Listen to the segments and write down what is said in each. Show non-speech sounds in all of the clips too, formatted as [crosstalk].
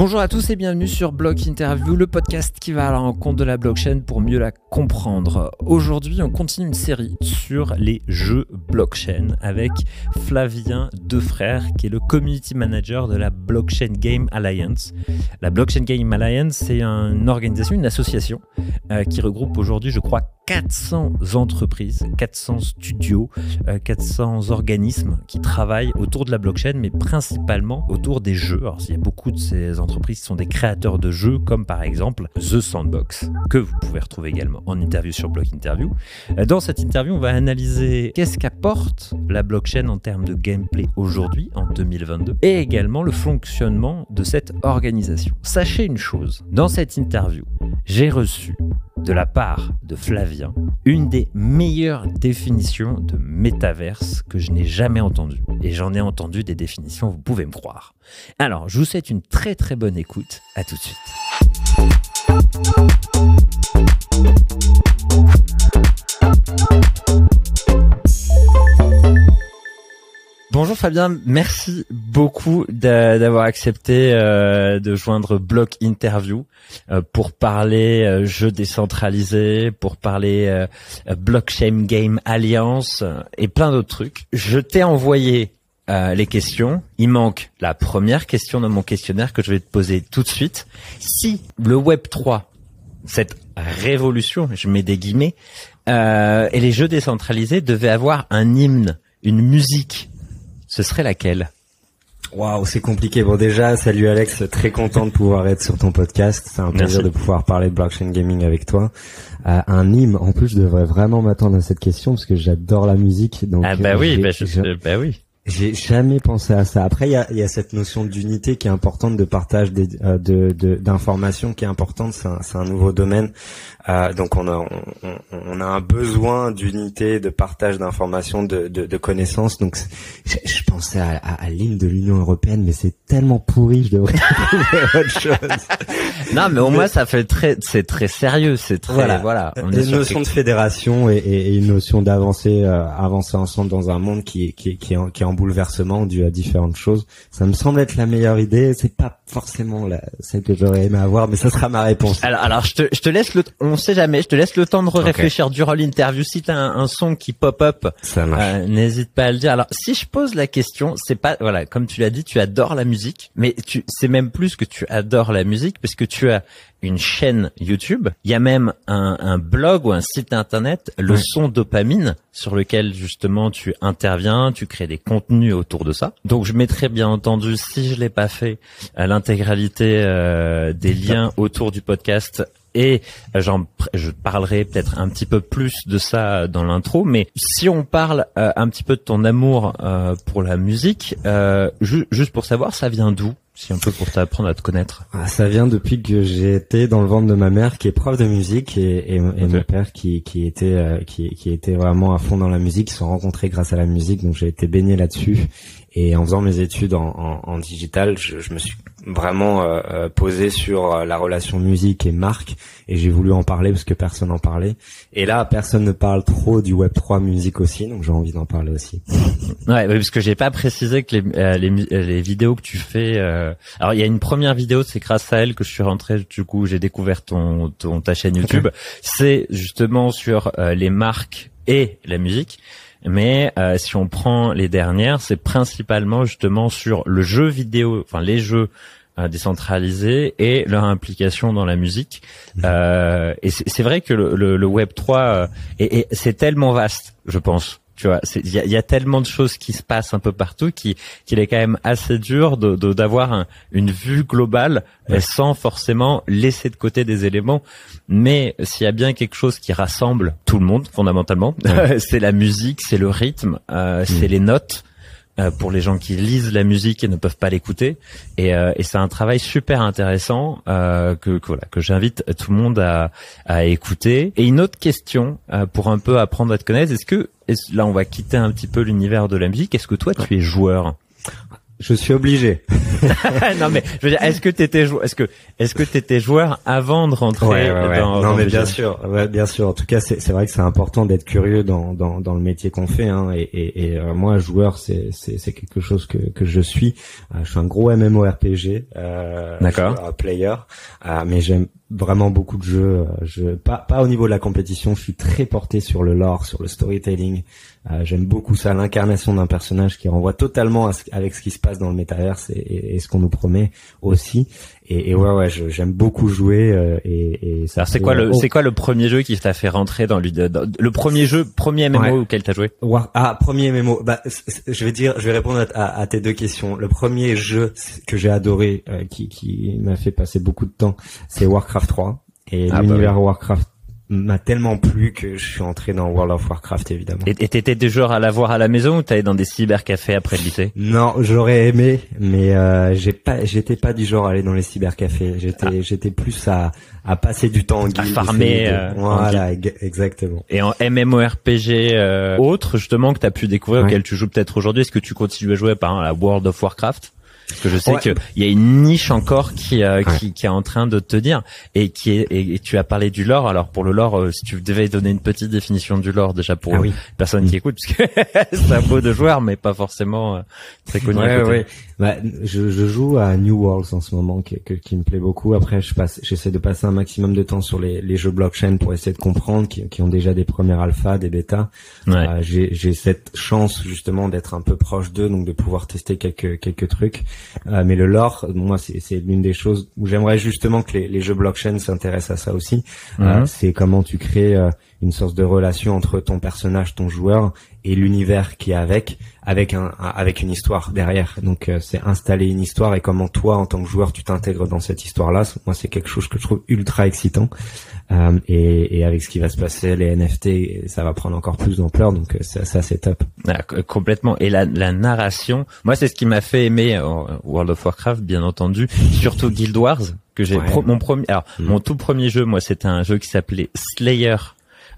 Bonjour à tous et bienvenue sur Block Interview, le podcast qui va à la rencontre de la blockchain pour mieux la comprendre. Aujourd'hui, on continue une série sur les jeux blockchain avec Flavien Defrère, qui est le community manager de la Blockchain Game Alliance. La Blockchain Game Alliance, c'est une organisation, une association euh, qui regroupe aujourd'hui, je crois, 400 entreprises, 400 studios, 400 euh, organismes qui travaillent autour de la blockchain, mais principalement autour des jeux. Alors, il y a beaucoup de ces entreprises sont des créateurs de jeux, comme par exemple The Sandbox, que vous pouvez retrouver également en interview sur Block Interview. Euh, dans cette interview, on va analyser qu'est-ce qu'apporte la blockchain en termes de gameplay aujourd'hui, en 2022, et également le fonctionnement de cette organisation. Sachez une chose, dans cette interview, j'ai reçu de la part de Flavien une des meilleures définitions de métaverse que je n'ai jamais entendues. Et j'en ai entendu des définitions, vous pouvez me croire. Alors, je vous souhaite une très très bonne écoute. À tout de suite. Bonjour Fabien, merci beaucoup d'avoir accepté euh, de joindre Block Interview euh, pour parler euh, jeux décentralisés, pour parler Blockchain Game Alliance et plein d'autres trucs. Je t'ai envoyé les questions. Il manque la première question dans mon questionnaire que je vais te poser tout de suite. Si le Web 3, cette révolution, je mets des guillemets, et les jeux décentralisés devaient avoir un hymne, une musique ce serait laquelle? Waouh, c'est compliqué. Bon déjà, salut Alex, très content de pouvoir être sur ton podcast. C'est un plaisir de pouvoir parler de blockchain gaming avec toi. Euh, un hymne, en plus, je devrais vraiment m'attendre à cette question parce que j'adore la musique. Donc, ah bah oui, bah, bah oui. J'ai jamais pensé à ça. Après, il y a, y a, cette notion d'unité qui est importante, de partage euh, de d'informations qui est importante. C'est un, un, nouveau domaine. Euh, donc, on a, on, on, a un besoin d'unité, de partage d'informations, de, de, de, connaissances. Donc, je, pensais à, à, l'hymne de l'Union européenne, mais c'est tellement pourri, je devrais [laughs] trouver autre chose. non, mais au moins, ça fait très, c'est très sérieux. C'est très, voilà. voilà une notion de fédération et, et, une notion d'avancer, euh, avancer ensemble dans un monde qui, qui, qui, qui est en bouleversement dû à différentes choses. Ça me semble être la meilleure idée. C'est pas forcément la, celle que j'aurais aimé avoir, mais ça sera ma réponse. Alors, alors je te, je te laisse le, on sait jamais, je te laisse le temps de réfléchir durant l'interview. Si t'as un, un son qui pop up, euh, n'hésite pas à le dire. Alors, si je pose la question, c'est pas, voilà, comme tu l'as dit, tu adores la musique, mais tu, c'est même plus que tu adores la musique, parce que tu as une chaîne YouTube. Il y a même un, un blog ou un site internet, le son dopamine, sur lequel justement tu interviens, tu crées des contenus autour de ça. Donc je mettrai bien entendu, si je l'ai pas fait, l'intégralité euh, des liens autour du podcast. Et j'en je parlerai peut-être un petit peu plus de ça dans l'intro. Mais si on parle euh, un petit peu de ton amour euh, pour la musique juste pour savoir ça vient d'où? Si un peu pour t'apprendre à te connaître. Ah, ça vient depuis que j'ai été dans le ventre de ma mère qui est prof de musique et, et, et mon père qui, qui était euh, qui, qui était vraiment à fond dans la musique. Ils se sont rencontrés grâce à la musique, donc j'ai été baigné là-dessus. Et en faisant mes études en, en, en digital, je, je, me suis vraiment euh, euh posé sur euh, la relation musique et marque, et j'ai voulu en parler parce que personne n'en parlait. Et là, personne ne parle trop du Web 3 musique aussi, donc j'ai envie d'en parler aussi. [laughs] ouais, parce que j'ai pas précisé que les, euh, les, les, vidéos que tu fais. alors, il y a une première vidéo, c'est grâce à elle que je suis rentré. Du coup, j'ai découvert ton, ton ta chaîne YouTube. C'est justement sur les marques et la musique. Mais euh, si on prend les dernières, c'est principalement justement sur le jeu vidéo, enfin les jeux euh, décentralisés et leur implication dans la musique. Mmh. Euh, et c'est vrai que le, le, Web 3 et c'est tellement vaste, je pense. Tu vois, il y a, y a, tellement de choses qui se passent un peu partout qu'il est quand même assez dur de d'avoir une vue globale sans forcément laisser de côté des éléments. Mais s'il y a bien quelque chose qui rassemble tout le monde fondamentalement, [laughs] c'est la musique, c'est le rythme, euh, c'est mm. les notes euh, pour les gens qui lisent la musique et ne peuvent pas l'écouter. Et, euh, et c'est un travail super intéressant euh, que, que, voilà, que j'invite tout le monde à, à écouter. Et une autre question euh, pour un peu apprendre à te connaître, est-ce que là on va quitter un petit peu l'univers de la musique, est-ce que toi tu es joueur je suis obligé. [laughs] non mais je veux dire, est-ce que t'étais joueur, est-ce que est-ce que t'étais joueur avant de rentrer ouais, ouais, dans Non dans mais bien sûr, bien sûr. En tout cas, c'est vrai que c'est important d'être curieux dans dans dans le métier qu'on fait. Hein, et et, et euh, moi, joueur, c'est c'est c'est quelque chose que que je suis. Euh, je suis un gros MMORPG. Euh, D'accord. Player, Euh, mais j'aime vraiment beaucoup de jeux. Euh, pas pas au niveau de la compétition. Je suis très porté sur le lore, sur le storytelling. Euh, J'aime beaucoup ça, l'incarnation d'un personnage qui renvoie totalement avec ce qui se passe dans le métaverse et ce qu'on nous promet aussi. Et, et ouais, ouais, je- j'aime beaucoup jouer. euh, et, et ça Alors c'est quoi le oh, c'est quoi le premier jeu qui t'a fait rentrer dans, lui- dans- le premier jeu premier MMO Ouais. auquel t'as joué? War- Ah, premier mémo. Bah, je vais dire, je vais répondre à, à- à tes deux questions. Le premier jeu que j'ai adoré, euh, qui, qui m'a fait passer beaucoup de temps, c'est Warcraft 3. Et Ah, bah l'univers Warcraft m'a tellement plu que je suis entré dans World of Warcraft, évidemment. Et t'étais des joueurs à l'avoir à la maison ou t'allais dans des cybercafés après le lycée? Non, j'aurais aimé, mais euh, j'ai pas, j'étais pas du genre à aller dans les cybercafés. J'étais, j'étais plus à, à passer du temps en guilde. farmer, euh, voilà, ex- exactement. Et en MMORPG euh, autre justement que t'as pu découvrir Ouais. auquel tu joues peut-être aujourd'hui, est-ce que tu continues à jouer par exemple à World of Warcraft? Parce que je sais Ouais. que il y a une niche encore qui, euh, Ouais. qui qui est en train de te dire et qui est et, et tu as parlé du lore. Alors pour le lore, euh, si tu devais donner une petite définition du lore déjà pour Ah oui. personne qui écoute, parce que [laughs] c'est un beau de joueur, mais pas forcément euh, très connu. ouais. Bah, je, je joue à New Worlds en ce moment, qui, que- qui me plaît beaucoup. Après, je passe, j'essaie de passer un maximum de temps sur les, les jeux blockchain pour essayer de comprendre, qui, qui ont déjà des premières alphas, des bêtas. Ouais. Euh, j'ai, j'ai cette chance justement d'être un peu proche d'eux, donc de pouvoir tester quelques quelques trucs. Euh, mais le lore, moi, c'est, c'est l'une des choses où j'aimerais justement que les, les jeux blockchain s'intéressent à ça aussi. Euh, Mhm. c'est comment tu crées euh, une sorte de relation entre ton personnage, ton joueur et l'univers qui est avec, avec un, avec une histoire derrière. Donc euh, c'est installer une histoire et comment toi en tant que joueur tu t'intègres dans cette histoire-là. Moi c'est quelque chose que je trouve ultra excitant. Euh, et, et avec ce qui va se passer, les NFT, ça va prendre encore plus d'ampleur. Donc euh, ça, ça c'est top. Ah, complètement. Et la, la narration, moi c'est ce qui m'a fait aimer euh, World of Warcraft, bien entendu, surtout Guild Wars que j'ai Ouais. pro- mon premier, alors Mhm. mon tout premier jeu, moi c'était un jeu qui s'appelait Slayer.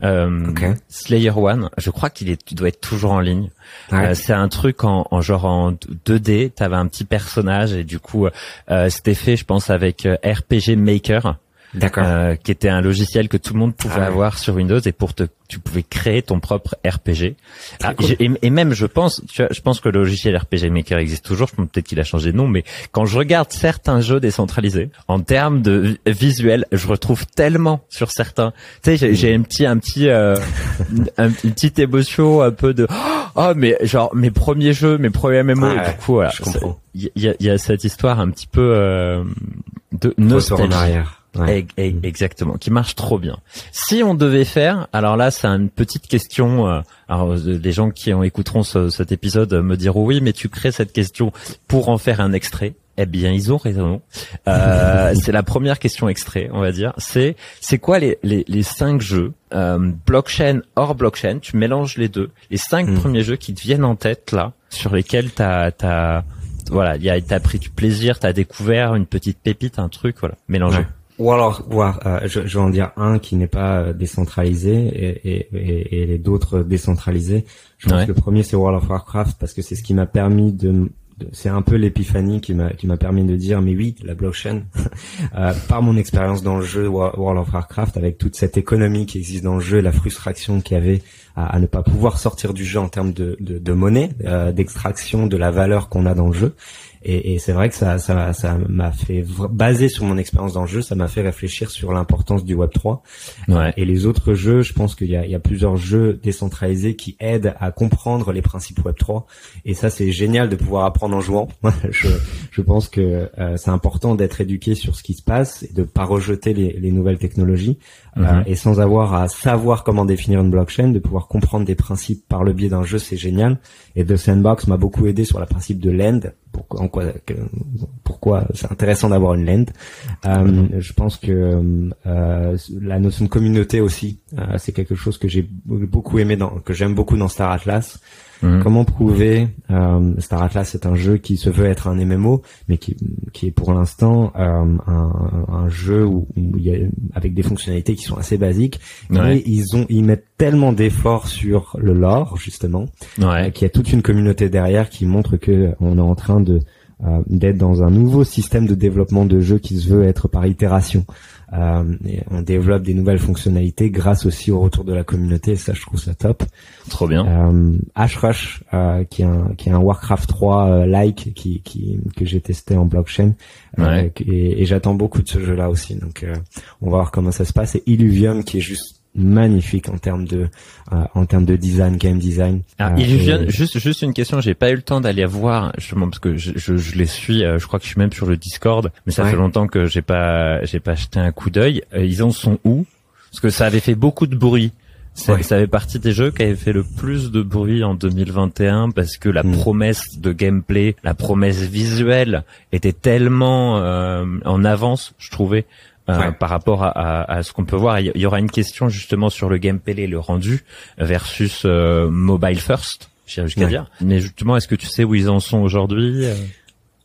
Euh. Slayer One, je crois qu'il est, tu dois être toujours en ligne. Euh, c'est un truc en, en genre en 2D. T'avais un petit personnage et du coup, euh, c'était fait, je pense, avec euh, RPG Maker. D'accord. euh, qui était un logiciel que tout le monde pouvait Ah ouais. avoir sur Windows et pour te tu pouvais créer ton propre RPG. Ah, cool. et, et même je pense tu vois, je pense que le logiciel RPG Maker existe toujours, je pense peut-être qu'il a changé de nom mais quand je regarde certains jeux décentralisés en termes de vi- visuel, je retrouve tellement sur certains. Tu sais, j'ai- un petit un petit euh, [laughs] un, une petite émotion un peu de [gasps] oh mais genre mes premiers jeux, mes premiers MMO Ouais, et du coup voilà, il y, a- y a cette histoire un petit peu euh, de Retour en nostalgie. arrière. Ouais. Exactement, qui marche trop bien. Si on devait faire, alors là c'est une petite question. euh, alors euh, les gens qui en écouteront ce- cet épisode euh, me diront oui, mais tu crées cette question pour en faire un extrait. Eh bien, ils ont raison. Euh, [laughs] c'est la première question extrait, on va dire. C'est c'est quoi les, les les cinq jeux euh, blockchain hors blockchain Tu mélanges les deux. Les cinq Hmm. premiers jeux qui te viennent en tête là, sur lesquels t'as t'as voilà, il y a t'as pris du plaisir, t'as découvert une petite pépite, un truc, voilà, mélangé. Ouais. Ou alors, alors, euh, je, je vais en dire un qui n'est pas euh, décentralisé et, et, et, et les d'autres décentralisés. Je pense Ouais. que le premier c'est World of Warcraft parce que c'est ce qui m'a permis de, c'est un peu l'épiphanie qui m'a qui m'a permis de dire mais oui la blockchain [laughs] euh, par mon expérience dans le jeu World of Warcraft avec toute cette économie qui existe dans le jeu et la frustration qu'il y avait à, à ne pas pouvoir sortir du jeu en termes de, de, de monnaie euh, d'extraction de la valeur qu'on a dans le jeu et, et c'est vrai que ça, ça, ça m'a fait basé sur mon expérience dans le jeu, ça m'a fait réfléchir sur l'importance du Web 3. Ouais. Et les autres jeux, je pense qu'il y a, il y a plusieurs jeux décentralisés qui aident à comprendre les principes Web 3. Et ça, c'est génial de pouvoir apprendre en jouant. [laughs] je, je pense que euh, c'est important d'être éduqué sur ce qui se passe et de pas rejeter les, les nouvelles technologies. Mhm. Euh, et sans avoir à savoir comment définir une blockchain, de pouvoir comprendre des principes par le biais d'un jeu, c'est génial. Et The Sandbox m'a beaucoup aidé sur le principe de lend. Pourquoi, en quoi, que- pourquoi c'est intéressant d'avoir une lend. Euh, je pense que euh, la notion de communauté aussi, euh, c'est quelque chose que j'ai beaucoup aimé, dans, que j'aime beaucoup dans Star Atlas. Mhm. Comment prouver euh, Star Atlas est un jeu qui se veut être un MMO, mais qui, qui est pour l'instant euh, un, un jeu où, où il y a, avec des fonctionnalités qui sont assez basiques. Ouais. Et ils ont ils mettent tellement d'efforts sur le lore justement Ouais. qu'il y a toute une communauté derrière qui montre que on est en train de d'être dans un nouveau système de développement de jeu qui se veut être par itération. Euh, et on développe des nouvelles fonctionnalités grâce aussi au retour de la communauté. Et ça, je trouve ça top. Trop bien. Euh, Ashrush, euh, qui est un qui est un Warcraft 3 euh, like qui qui que j'ai testé en blockchain. Euh, Ouais. et, et j'attends beaucoup de ce jeu-là aussi. Donc, euh, on va voir comment ça se passe. Et Illuvium, qui est juste magnifique en termes de euh, en termes de design, game design. Ah, Euh, Illusion, et- juste juste une question, j'ai pas eu le temps d'aller voir justement parce que je, je, je les suis, euh, je crois que je suis même sur le Discord, mais ça Ouais. fait longtemps que j'ai pas j'ai pas jeté un coup d'œil. Euh, ils en sont où? Parce que ça avait fait beaucoup de bruit. Ça, Ouais. ça fait partie des jeux qui avaient fait le plus de bruit en 2021 parce que la Mm. promesse de gameplay, la promesse visuelle était tellement euh, en avance, je trouvais. Euh, Ouais. par rapport à, à, à ce qu'on peut voir, il y aura une question justement sur le gameplay et le rendu versus euh, mobile first, j'irais jusqu'à Ouais. dire. Mais justement, est-ce que tu sais où ils en sont aujourd'hui euh?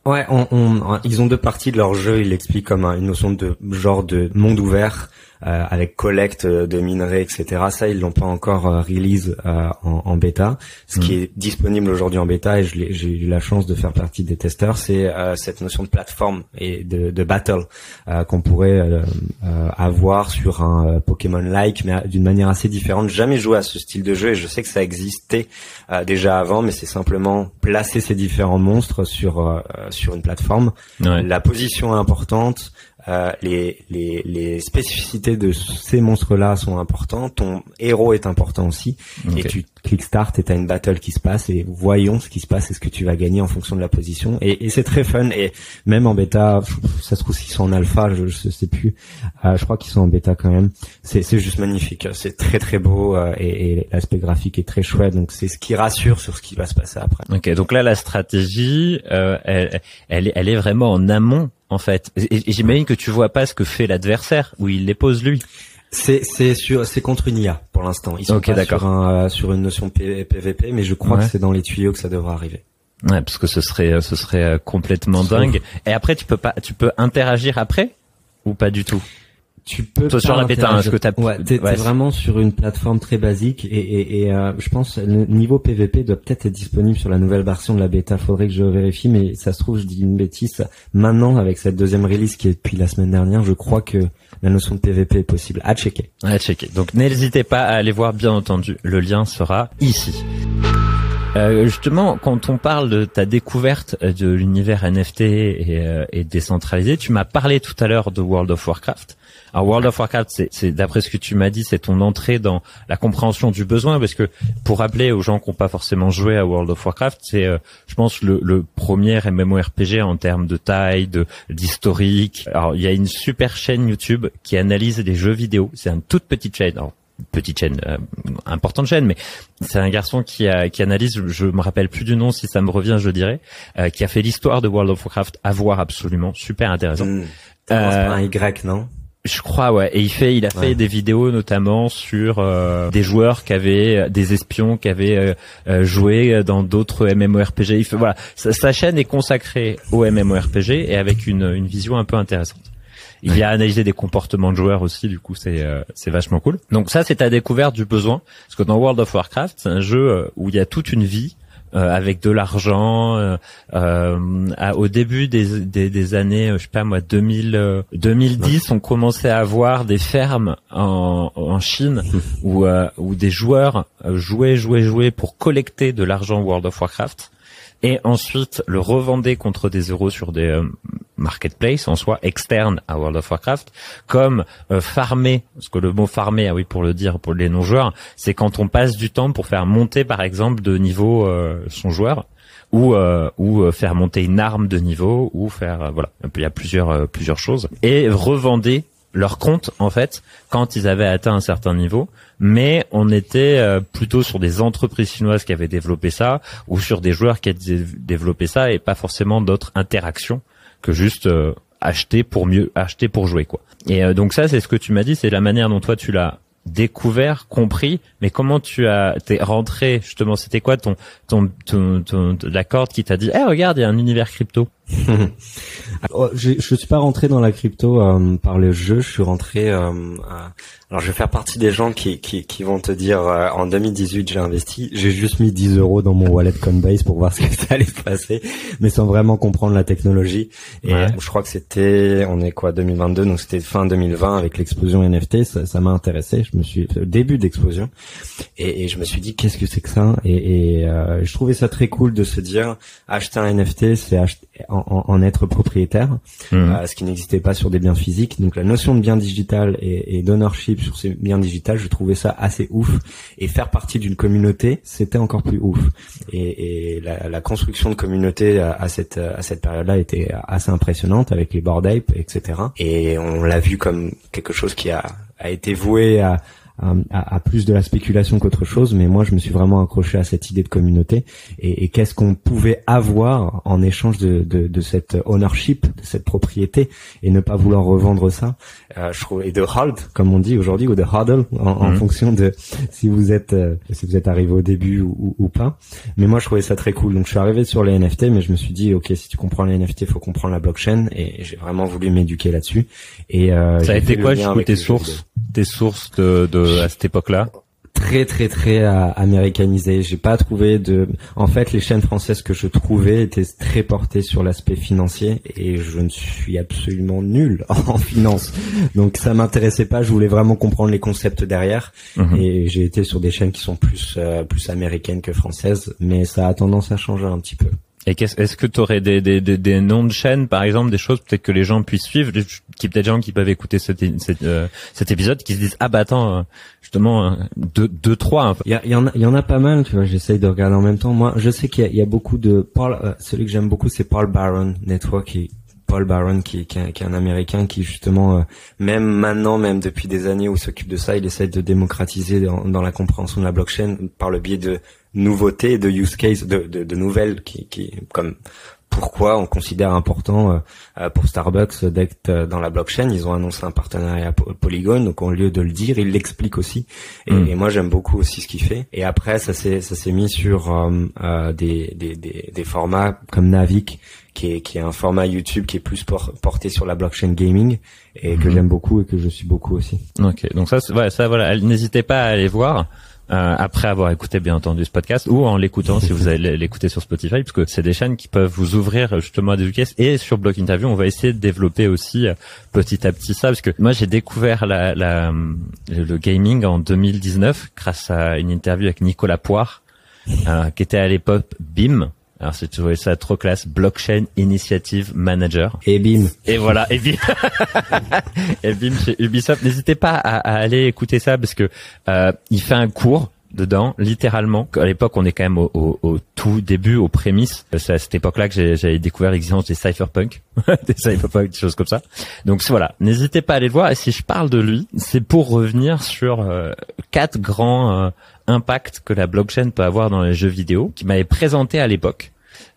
Ouais, on, on- ils ont deux parties de leur jeu. Ils l'expliquent comme un- une notion de genre de monde ouvert avec collecte de minerais, etc. Ça, ils l'ont pas encore euh, release euh, en, en bêta. Ce qui est disponible aujourd'hui en bêta, et j'ai eu la chance de faire partie des testeurs, c'est euh, cette notion de plateforme et de, de battle euh, qu'on pourrait euh, euh, avoir sur un euh, Pokémon-like, mais d'une manière assez différente. Jamais joué à ce style de jeu, et je sais que ça existait euh, déjà avant, mais c'est simplement placer ces différents monstres sur euh, sur une plateforme. Ouais. La position est importante, euh, les, les les spécificités de ces monstres-là sont importantes. Ton héros est important aussi, et tu cliques start et t'as une battle qui se passe et voyons ce qui se passe et ce que tu vas gagner en fonction de la position. Et, et c'est très fun et même en bêta, ça se trouve s'ils sont en alpha, je, je sais plus. Euh, je crois qu'ils sont en bêta quand même. C'est c'est juste magnifique, c'est très très beau euh, et, et l'aspect graphique est très chouette. Donc c'est ce qui rassure sur ce qui va se passer après. Ok, donc là la stratégie, euh, elle, elle est vraiment en amont en fait. Et, et j'imagine que tu vois pas ce que fait l'adversaire, où il les pose lui. C'est c'est sur c'est contre une IA pour l'instant. Ils sont pas sur un euh, sur une notion P- PVP, mais je crois Ouais. que c'est dans les tuyaux que ça devra arriver. Ouais, parce que ce serait, ce serait euh, complètement dingue. Et après, tu peux pas, tu peux interagir après ou pas du tout? Tu peux Toi, sur pas la bêta, hein, est-ce que t'as- ouais, t'es, ouais, vraiment sur une plateforme très basique et, et, et euh, je pense le niveau PVP doit peut-être être disponible sur la nouvelle version de la bêta. Faudrait que je vérifie, mais ça se trouve je dis une bêtise. Maintenant, avec cette deuxième release qui est depuis la semaine dernière, je crois que la notion de PVP est possible. À checker. Ouais, checker. Donc n'hésitez pas à aller voir, bien entendu. Le lien sera ici. Euh, justement, quand on parle de ta découverte de l'univers NFT et, euh, et décentralisé, tu m'as parlé tout à l'heure de World of Warcraft. Alors World of Warcraft, c'est, c'est d'après ce que tu m'as dit, c'est ton entrée dans la compréhension du besoin, parce que pour rappeler aux gens qui n'ont pas forcément joué à World of Warcraft, c'est, euh, je pense, le, le premier MMORPG en termes de taille, de d'historique. Alors il y a une super chaîne YouTube qui analyse les jeux vidéo. C'est une toute petite chaîne. Alors, petite chaîne, euh, importante chaîne, mais c'est un garçon qui, a, qui analyse, je me rappelle plus du nom, si ça me revient, je dirais, euh, qui a fait l'histoire de World of Warcraft à voir absolument, super intéressant. Commence Euh, un Y, non? Je crois, ouais. Et il fait, il a fait Ouais. des vidéos notamment sur euh, des joueurs qui avaient, des espions qui avaient euh, euh, joué dans d'autres MMORPG. Il fait, voilà, sa, sa chaîne est consacrée au MMORPG et avec une, une vision un peu intéressante. Il y a analysé des comportements de joueurs aussi, du coup c'est euh, c'est vachement cool. Donc ça c'est ta découverte du besoin, parce que dans World of Warcraft c'est un jeu euh, où il y a toute une vie euh, avec de l'argent. euh, euh, à- au début des, des, des années, euh, je sais pas moi, 2000, euh, 2010, on commençait à avoir des fermes en, en Chine où, euh, où des joueurs jouaient, jouaient, jouaient pour collecter de l'argent World of Warcraft et ensuite le revendaient contre des euros sur des euh, marketplaces en soi externes à World of Warcraft comme euh, farmer parce que le mot farmer ah oui pour le dire pour les non joueurs c'est quand on passe du temps pour faire monter par exemple de niveau euh, son joueur ou euh, ou euh, faire monter une arme de niveau ou faire euh, voilà. Il y a plusieurs euh, plusieurs choses. Et revendez leur compte en fait quand ils avaient atteint un certain niveau. Mais on était euh, plutôt sur des entreprises chinoises qui avaient développé ça ou sur des joueurs qui avaient développé ça et pas forcément d'autres interactions que juste euh, acheter pour mieux acheter pour jouer quoi. Et euh, donc ça c'est ce que tu m'as dit c'est la manière dont toi tu l'as découvert, compris, mais comment tu as t'es rentré justement C'était quoi ton ton ton, ton- la corde qui t'a dit Eh regarde, il y a un univers crypto." [laughs] Oh, je, je suis pas rentré dans la crypto euh, par le jeu, je suis rentré. Euh, alors, je vais faire partie des gens qui, qui, qui vont te dire euh, en 2018 j'ai investi, j'ai juste mis 10 euros dans mon wallet Coinbase pour voir ce que [laughs] ça allait se passer, mais sans vraiment comprendre la technologie. Et je crois que c'était, on est quoi 2022, donc c'était fin 2020 avec l'explosion NFT, ça m'a intéressé. Je me suis début d'explosion et, et, je me suis dit qu'est-ce que c'est que ça? Et, et je trouvais ça très cool de se dire acheter un NFT, c'est acheter en, en, être propriétaire, mmh. euh, ce qui n'existait pas sur des biens physiques. Donc la notion de bien digital et, et d'ownership sur ces biens digitales, je trouvais ça assez ouf. Et faire partie d'une communauté, c'était encore plus ouf. Et, et la, la, construction de communauté à, à cette à cette période-là était assez impressionnante avec les board apes, etc. Et on l'a vu comme quelque chose qui a a été voué à, à, à, plus de la spéculation qu'autre chose, mais moi je me suis vraiment accroché à cette idée de communauté et, et qu'est-ce qu'on pouvait avoir en échange de, de, de, cette ownership, de cette propriété et ne pas vouloir revendre ça. Euh, je trouve et de hold comme on dit aujourd'hui ou de hodl en, en, mhm. fonction de si vous êtes euh, si vous êtes arrivé au début ou, ou, pas. Mais moi je trouvais ça très cool. Donc je suis arrivé sur les NFT, mais je me suis dit ok si tu comprends les NFT, faut comprendre la blockchain et j'ai vraiment voulu m'éduquer là-dessus. Et euh, ça a été quoi tes sources, tes sources de, de à cette époque-là très très très euh, américanisé. J'ai pas trouvé de. En fait, les chaînes françaises que je trouvais étaient très portées sur l'aspect financier et je ne suis absolument nul [laughs] en finance. Donc ça m'intéressait pas. Je voulais vraiment comprendre les concepts derrière mhm. et j'ai été sur des chaînes qui sont plus euh, plus américaines que françaises, mais ça a tendance à changer un petit peu. Et est-ce que tu aurais des, des, des, des, noms de chaînes, par exemple, des choses peut-être que les gens puissent suivre, qui peut-être des gens qui peuvent écouter cet, cet, euh, cet, épisode, qui se disent ah bah attends, euh, justement deux, deux trois. Il y, y, en a, il y en a pas mal, tu vois. J'essaye de regarder en même temps. Moi, je sais qu'il y, y, a beaucoup de Paul. Euh, celui que j'aime beaucoup, c'est Paul Baron Network, qui, Paul Baron qui, qui, est un Américain qui justement, même maintenant, même depuis des années où il s'occupe de ça, il essaie de démocratiser dans, dans, la compréhension de la blockchain par le biais de nouveautés, de use case, de, de, de nouvelles qui, qui, comme pourquoi on considère important euh, euh, pour Starbucks d'être euh, dans la blockchain. Ils ont annoncé un partenariat Polygon, donc au lieu de le dire, ils l'expliquent aussi. Et, mm. et moi j'aime beaucoup aussi ce qu'il fait. Et après ça s'est ça s'est mis sur euh, des, des, des, des, formats comme Navic, qui est, qui est un format YouTube qui est plus porté sur la blockchain gaming et que mm. j'aime beaucoup et que je suis beaucoup aussi. Ok, donc ça, ouais, ça voilà, n'hésitez pas à aller voir. Euh, après avoir écouté bien entendu ce podcast ou en l'écoutant si vous allez l'écouter sur Spotify parce que c'est des chaînes qui peuvent vous ouvrir justement à des caisses et sur Block Interview on va essayer de développer aussi euh, petit à petit ça parce que moi j'ai découvert la, la, le gaming en 2019 grâce à une interview avec Nicolas Poire euh, qui était à l'époque BIM alors c'est trouvé ça trop classe, Blockchain Initiative Manager. Et bim. Et voilà, et bim. [laughs] et bim chez Ubisoft. N'hésitez pas à, aller écouter ça parce que euh, il fait un cours dedans, littéralement. À l'époque, on est quand même au, au, tout début, aux prémices. C'est à cette époque-là que j'avais découvert l'existence des cypherpunk, [laughs] des cypherpunk, des choses comme ça. Donc voilà, n'hésitez pas à aller le voir. Et si je parle de lui, c'est pour revenir sur euh, quatre grands euh, impact que la blockchain peut avoir dans les jeux vidéo, qui m'avait présenté à l'époque.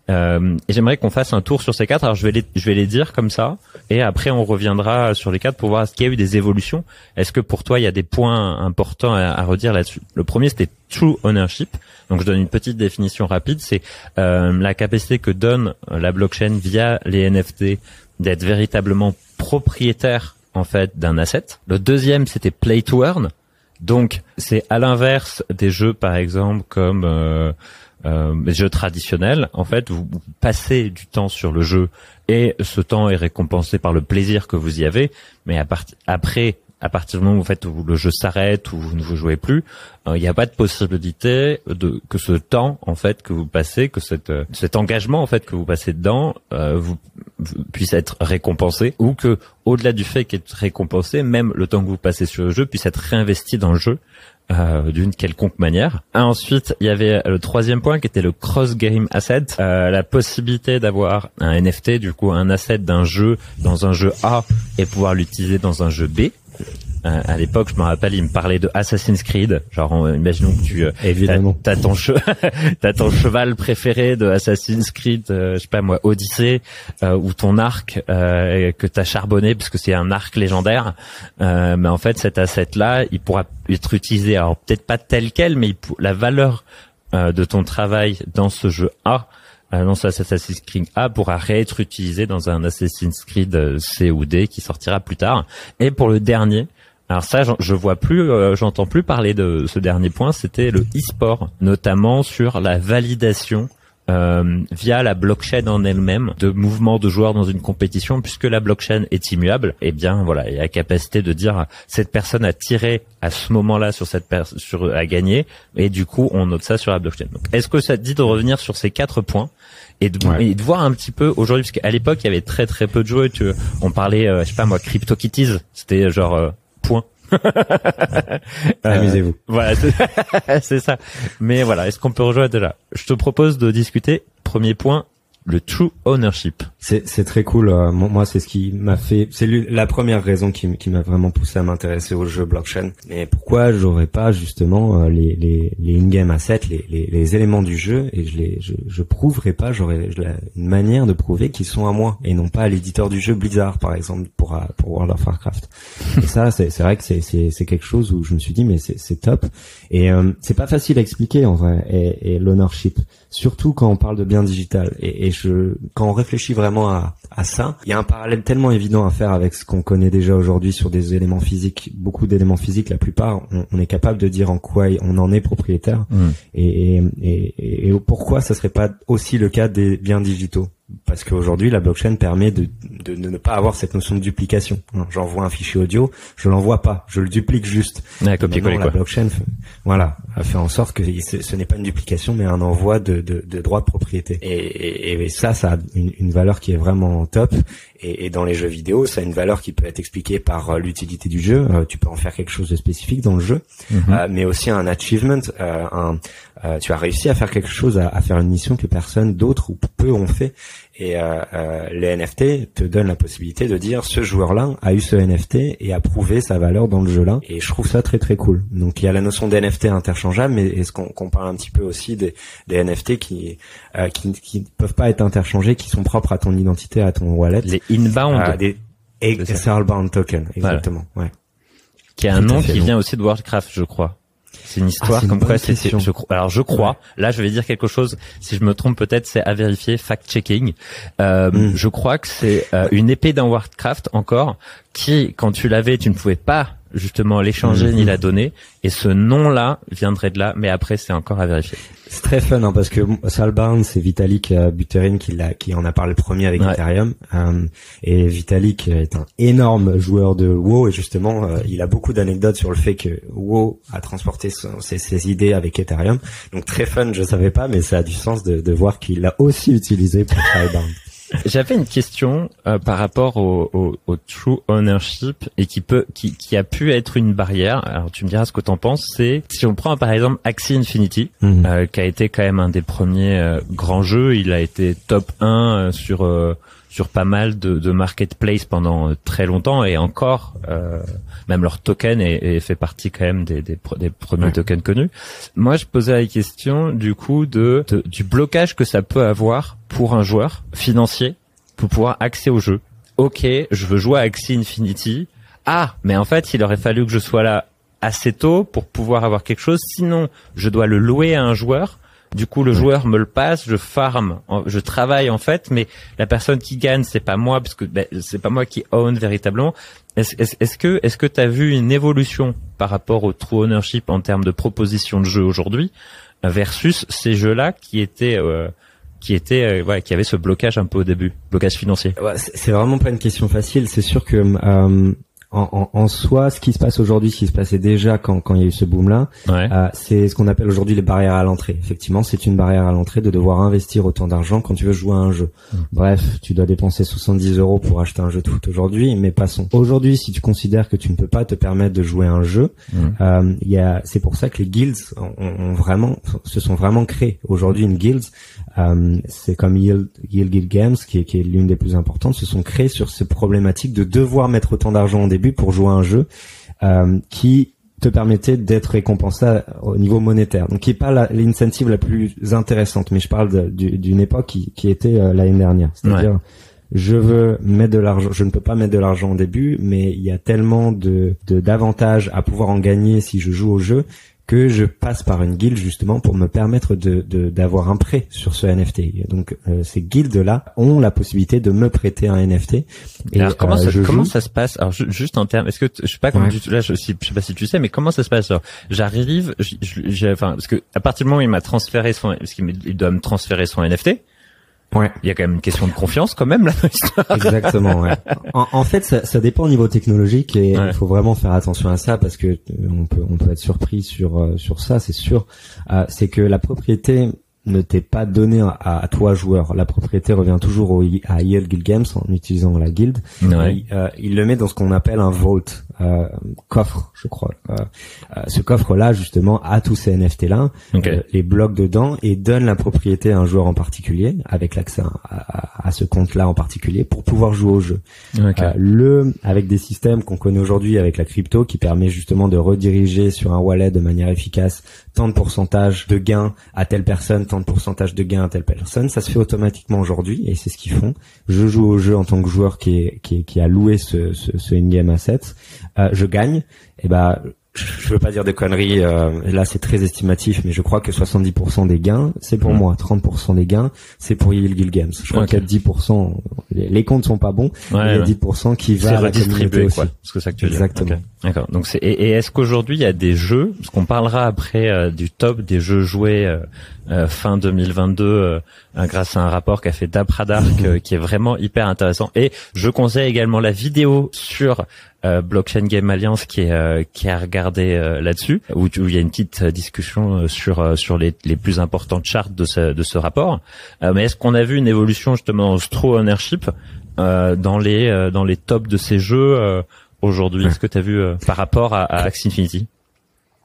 Euh, j'aimerais qu'on fasse un tour sur ces quatre. Alors je vais les, je vais les dire comme ça, et après on reviendra sur les quatre pour voir ce qu'il y a eu des évolutions. Est-ce que pour toi il y a des points importants à, à redire là-dessus? Le premier c'était true ownership. Donc je donne une petite définition rapide. C'est euh, la capacité que donne la blockchain via les NFT d'être véritablement propriétaire en fait d'un asset. Le deuxième c'était play to earn. Donc c'est à l'inverse des jeux par exemple comme euh, euh, les jeux traditionnels. En fait, vous passez du temps sur le jeu et ce temps est récompensé par le plaisir que vous y avez. Mais après à partir du moment où, en fait, où le jeu s'arrête ou vous ne vous jouez plus, euh, il n'y a pas de possibilité de que ce temps en fait que vous passez, que cette, euh, cet engagement en fait que vous passez dedans, euh, vous, puisse être récompensé ou que au-delà du fait qu'être récompensé, même le temps que vous passez sur le jeu puisse être réinvesti dans le jeu euh, d'une quelconque manière. Ensuite, il y avait le troisième point qui était le cross-game asset, euh, la possibilité d'avoir un NFT, du coup un asset d'un jeu dans un jeu A et pouvoir l'utiliser dans un jeu B. Euh, à l'époque, je me rappelle, il me parlait de Assassin's Creed. Genre, imaginons que tu euh, évidemment t'as, ton [laughs] t'as ton cheval préféré de Assassin's Creed, euh, je sais pas moi, Odyssey, ou ton arc que t'as charbonné parce que c'est un arc légendaire. mais en fait, cet asset-là, il pourra être utilisé. Alors peut-être pas tel quel, mais la valeur de ton travail dans ce jeu A annoncé Assassin's Creed A pourra réêtre utilisé dans un Assassin's Creed euh, C ou D qui sortira plus tard. Et pour le dernier, alors ça, je vois plus, euh, j'entends plus parler de ce dernier point. C'était le e-sport, notamment sur la validation euh, via la blockchain en elle-même de mouvements de joueurs dans une compétition puisque la blockchain est immuable et eh bien voilà il y a la capacité de dire cette personne a tiré à ce moment-là sur cette personne sur a gagné et du coup on note ça sur la blockchain est-ce que ça te dit de revenir sur ces quatre points et de, voir un petit peu aujourd'hui parce qu'à l'époque il y avait très très peu de jeux tu, on parlait euh, je sais pas moi CryptoKitties c'était genre euh, point [laughs] Amusez-vous. Euh, voilà, [laughs] c'est ça. Mais voilà, est-ce qu'on peut rejoindre là Je te propose de discuter. Premier point, le true ownership. C'est très cool. Euh, moi, c'est ce qui m'a fait. C'est la première raison qui, m'a vraiment poussé à m'intéresser au jeu blockchain. Mais pourquoi j'aurais pas justement euh, les les les in-game assets, les, les, les éléments du jeu et je les je, je prouverai pas. J'aurais une manière de prouver qu'ils sont à moi et non pas à l'éditeur du jeu Blizzard par exemple pour euh, pour World of Warcraft. et ça, c'est vrai que c'est quelque chose où je me suis dit mais c'est top et euh, c'est pas facile à expliquer en vrai et, et l'ownership surtout quand on parle de bien digital et, et je, quand on réfléchit vraiment à, à ça, il y a un parallèle tellement évident à faire avec ce qu'on connaît déjà aujourd'hui sur des éléments physiques, beaucoup d'éléments physiques. La plupart, on, est capable de dire en quoi on en est propriétaire mm. et, et, et, et pourquoi ça serait pas aussi le cas des biens digitaux parce qu'aujourd'hui la blockchain permet de, de, ne pas avoir cette notion de duplication. J'envoie un fichier audio, je l'envoie pas, je le duplique juste. Ouais, copier la blockchain, voilà, a fait en sorte que ce, n'est pas une duplication, mais un envoi de, de, de droits de propriété. Et, et, et ça, ça a une, une, valeur qui est vraiment top. Et, et, dans les jeux vidéo, ça a une valeur qui peut être expliquée par euh, l'utilité du jeu. Euh, tu peux en faire quelque chose de spécifique dans le jeu, mhm. euh, mais aussi un achievement. un, tu as réussi à faire quelque chose, à, à faire une mission que personne d'autre ou peu ont fait. Et les NFT te donnent la possibilité de dire ce joueur-là a eu ce NFT et a prouvé sa valeur dans le jeu-là. Et je trouve ça très très cool. Donc il y a la notion d'NFT interchangeable, mais est-ce qu'on parle un petit peu aussi des, des NFT qui, qui qui peuvent pas être interchangés, qui sont propres à ton identité, à ton wallet? Inbound. Ah, des, c'est Outbound Token, exactement. Ouais. Qui a un nom qui vient aussi de Warcraft, je crois. C'est une histoire ah, comme quoi c'est je alors je crois. Là je vais dire quelque chose. Si je me trompe peut-être c'est à vérifier fact checking euh, hmm. je crois que c'est euh, une épée d'un Warcraft encore qui quand tu l'avais tu ne pouvais pas justement l'échanger ni mhm. la donner. Et ce nom-là viendrait de là, mais après c'est encore à vérifier. C'est très fun hein, parce que Salbarn, c'est Vitalik euh, Buterin qui, l'a, qui en a parlé premier avec Ethereum. Euh, et Vitalik est un énorme joueur de WoW et justement euh, il a beaucoup d'anecdotes sur le fait que WoW a transporté ses, ses, idées avec Ethereum. Donc très fun, je savais pas, mais ça a du sens de, de voir qu'il l'a aussi utilisé pour Salbarn. J'avais une question euh, par rapport au, au, au, true ownership et qui peut, qui, qui a pu être une barrière. Alors tu me diras ce que t'en penses. C'est si on prend par exemple Axie Infinity, mhm. euh, qui a été quand même un des premiers euh, grands jeux. Il a été top 1 sur sur pas mal de, de marketplace pendant très longtemps et encore même leur token est, fait partie quand même des, des, des premiers tokens connus. Moi, je posais la question du coup de, de, du blocage que ça peut avoir pour un joueur financier pour pouvoir accéder au jeu. Ok, je veux jouer à Axie Infinity. Ah, mais en fait, il aurait fallu que je sois là assez tôt pour pouvoir avoir quelque chose. Sinon, je dois le louer à un joueur. Du coup, le joueur me le passe, je farm, je travaille en fait, mais la personne qui gagne, c'est pas moi, parce que ben, c'est pas moi qui own véritablement. Est-ce est, que est-ce que tu as vu une évolution par rapport au true ownership en termes de proposition de jeu aujourd'hui versus ces jeux-là qui étaient euh, qui était euh, qui avait ce blocage un peu au début, blocage financier? c'est vraiment pas une question facile. C'est sûr que euh, en, en, en, soi, ce qui se passe aujourd'hui, ce qui se passait déjà quand, quand il y a eu ce boom-là, euh, c'est ce qu'on appelle aujourd'hui les barrières à l'entrée. Effectivement, c'est une barrière à l'entrée de devoir investir autant d'argent quand tu veux jouer à un jeu. Mm. Bref, tu dois dépenser 70 euros pour acheter un jeu de foot aujourd'hui, mais passons. Aujourd'hui, si tu considères que tu ne peux pas te permettre de jouer à un jeu, mm. euh, y a, c'est pour ça que les guilds ont, vraiment, se sont vraiment créés. Aujourd'hui, une guild, euh, c'est comme Yield, Guild Games, qui est, qui est l'une des plus importantes, se sont créés sur ces problématiques de devoir mettre autant d'argent au début pour jouer à un jeu euh, qui te permettait d'être récompensé au niveau monétaire. Donc qui est pas l'incentive la, plus intéressante, mais je parle d'une époque qui, qui était euh, l'année dernière. C'est-à-dire, je veux mettre de l'argent, je ne peux pas mettre de l'argent au début, mais il y a tellement de d'avantages à pouvoir en gagner si je joue au jeu que je passe par une guilde justement pour me permettre de d'avoir un prêt sur ce NFT. Donc euh, ces guildes là ont la possibilité de me prêter un NFT. Et alors comment, ça, comment ça se passe? Alors juste en termes, est-ce que je sais pas comment tu, là je, sais pas si tu sais, mais comment ça se passe? J'arrive, enfin parce que à partir du moment où il m'a transféré son, parce qu'il doit me transférer son NFT. Ouais. Il y a quand même une question de confiance quand même là. Exactement. Ouais. [laughs] En, en, fait, ça, ça, dépend au niveau technologique et il faut vraiment faire attention à ça parce que euh, on peut on peut être surpris sur euh, sur ça, c'est sûr. Euh, c'est que la propriété ne t'est pas donné à, toi joueur. La propriété revient toujours au, à Yale Guild Games en utilisant la guilde. Ouais. Il, euh, il, le met dans ce qu'on appelle un vault, euh, coffre, je crois. Euh, euh ce coffre-là, justement, a tous ces NFT-là, okay. les blocs dedans et donne la propriété à un joueur en particulier, avec l'accès à, à, ce compte-là en particulier, pour pouvoir jouer au jeu. Okay. le, avec des systèmes qu'on connaît aujourd'hui avec la crypto, qui permet justement de rediriger sur un wallet de manière efficace tant de pourcentage de gains à telle personne, tant de pourcentage de gains à telle personne. Ça se fait automatiquement aujourd'hui et c'est ce qu'ils font. Je joue au jeu en tant que joueur qui, a loué ce, ce, ce in-game asset. Euh, je gagne. Et ben je veux pas dire de conneries, euh, là c'est très estimatif, mais je crois que 70% des gains, c'est pour mm. moi, 30% des gains, c'est pour Yield Guild Games. Je crois qu'il y a 10%, les, comptes sont pas bons, il y a 10% qui va à la communauté aussi. Parce que ça que tu Exactement. D'accord. Donc c'est et, est-ce qu'aujourd'hui il y a des jeux, parce qu'on parlera après euh, du top des jeux joués euh, euh fin 2022 grâce à un rapport qu'a fait Dapradark [laughs] qui est vraiment hyper intéressant. Et je conseille également la vidéo sur euh, Blockchain Game Alliance qui est euh, qui a regardé euh, là-dessus où, il y a une petite discussion sur sur les, les plus importantes charts de ce de ce rapport. mais est-ce qu'on a vu une évolution justement en straw ownership dans les dans les tops de ces jeux aujourd'hui? Est-ce que tu as vu par rapport à, à Axie Infinity?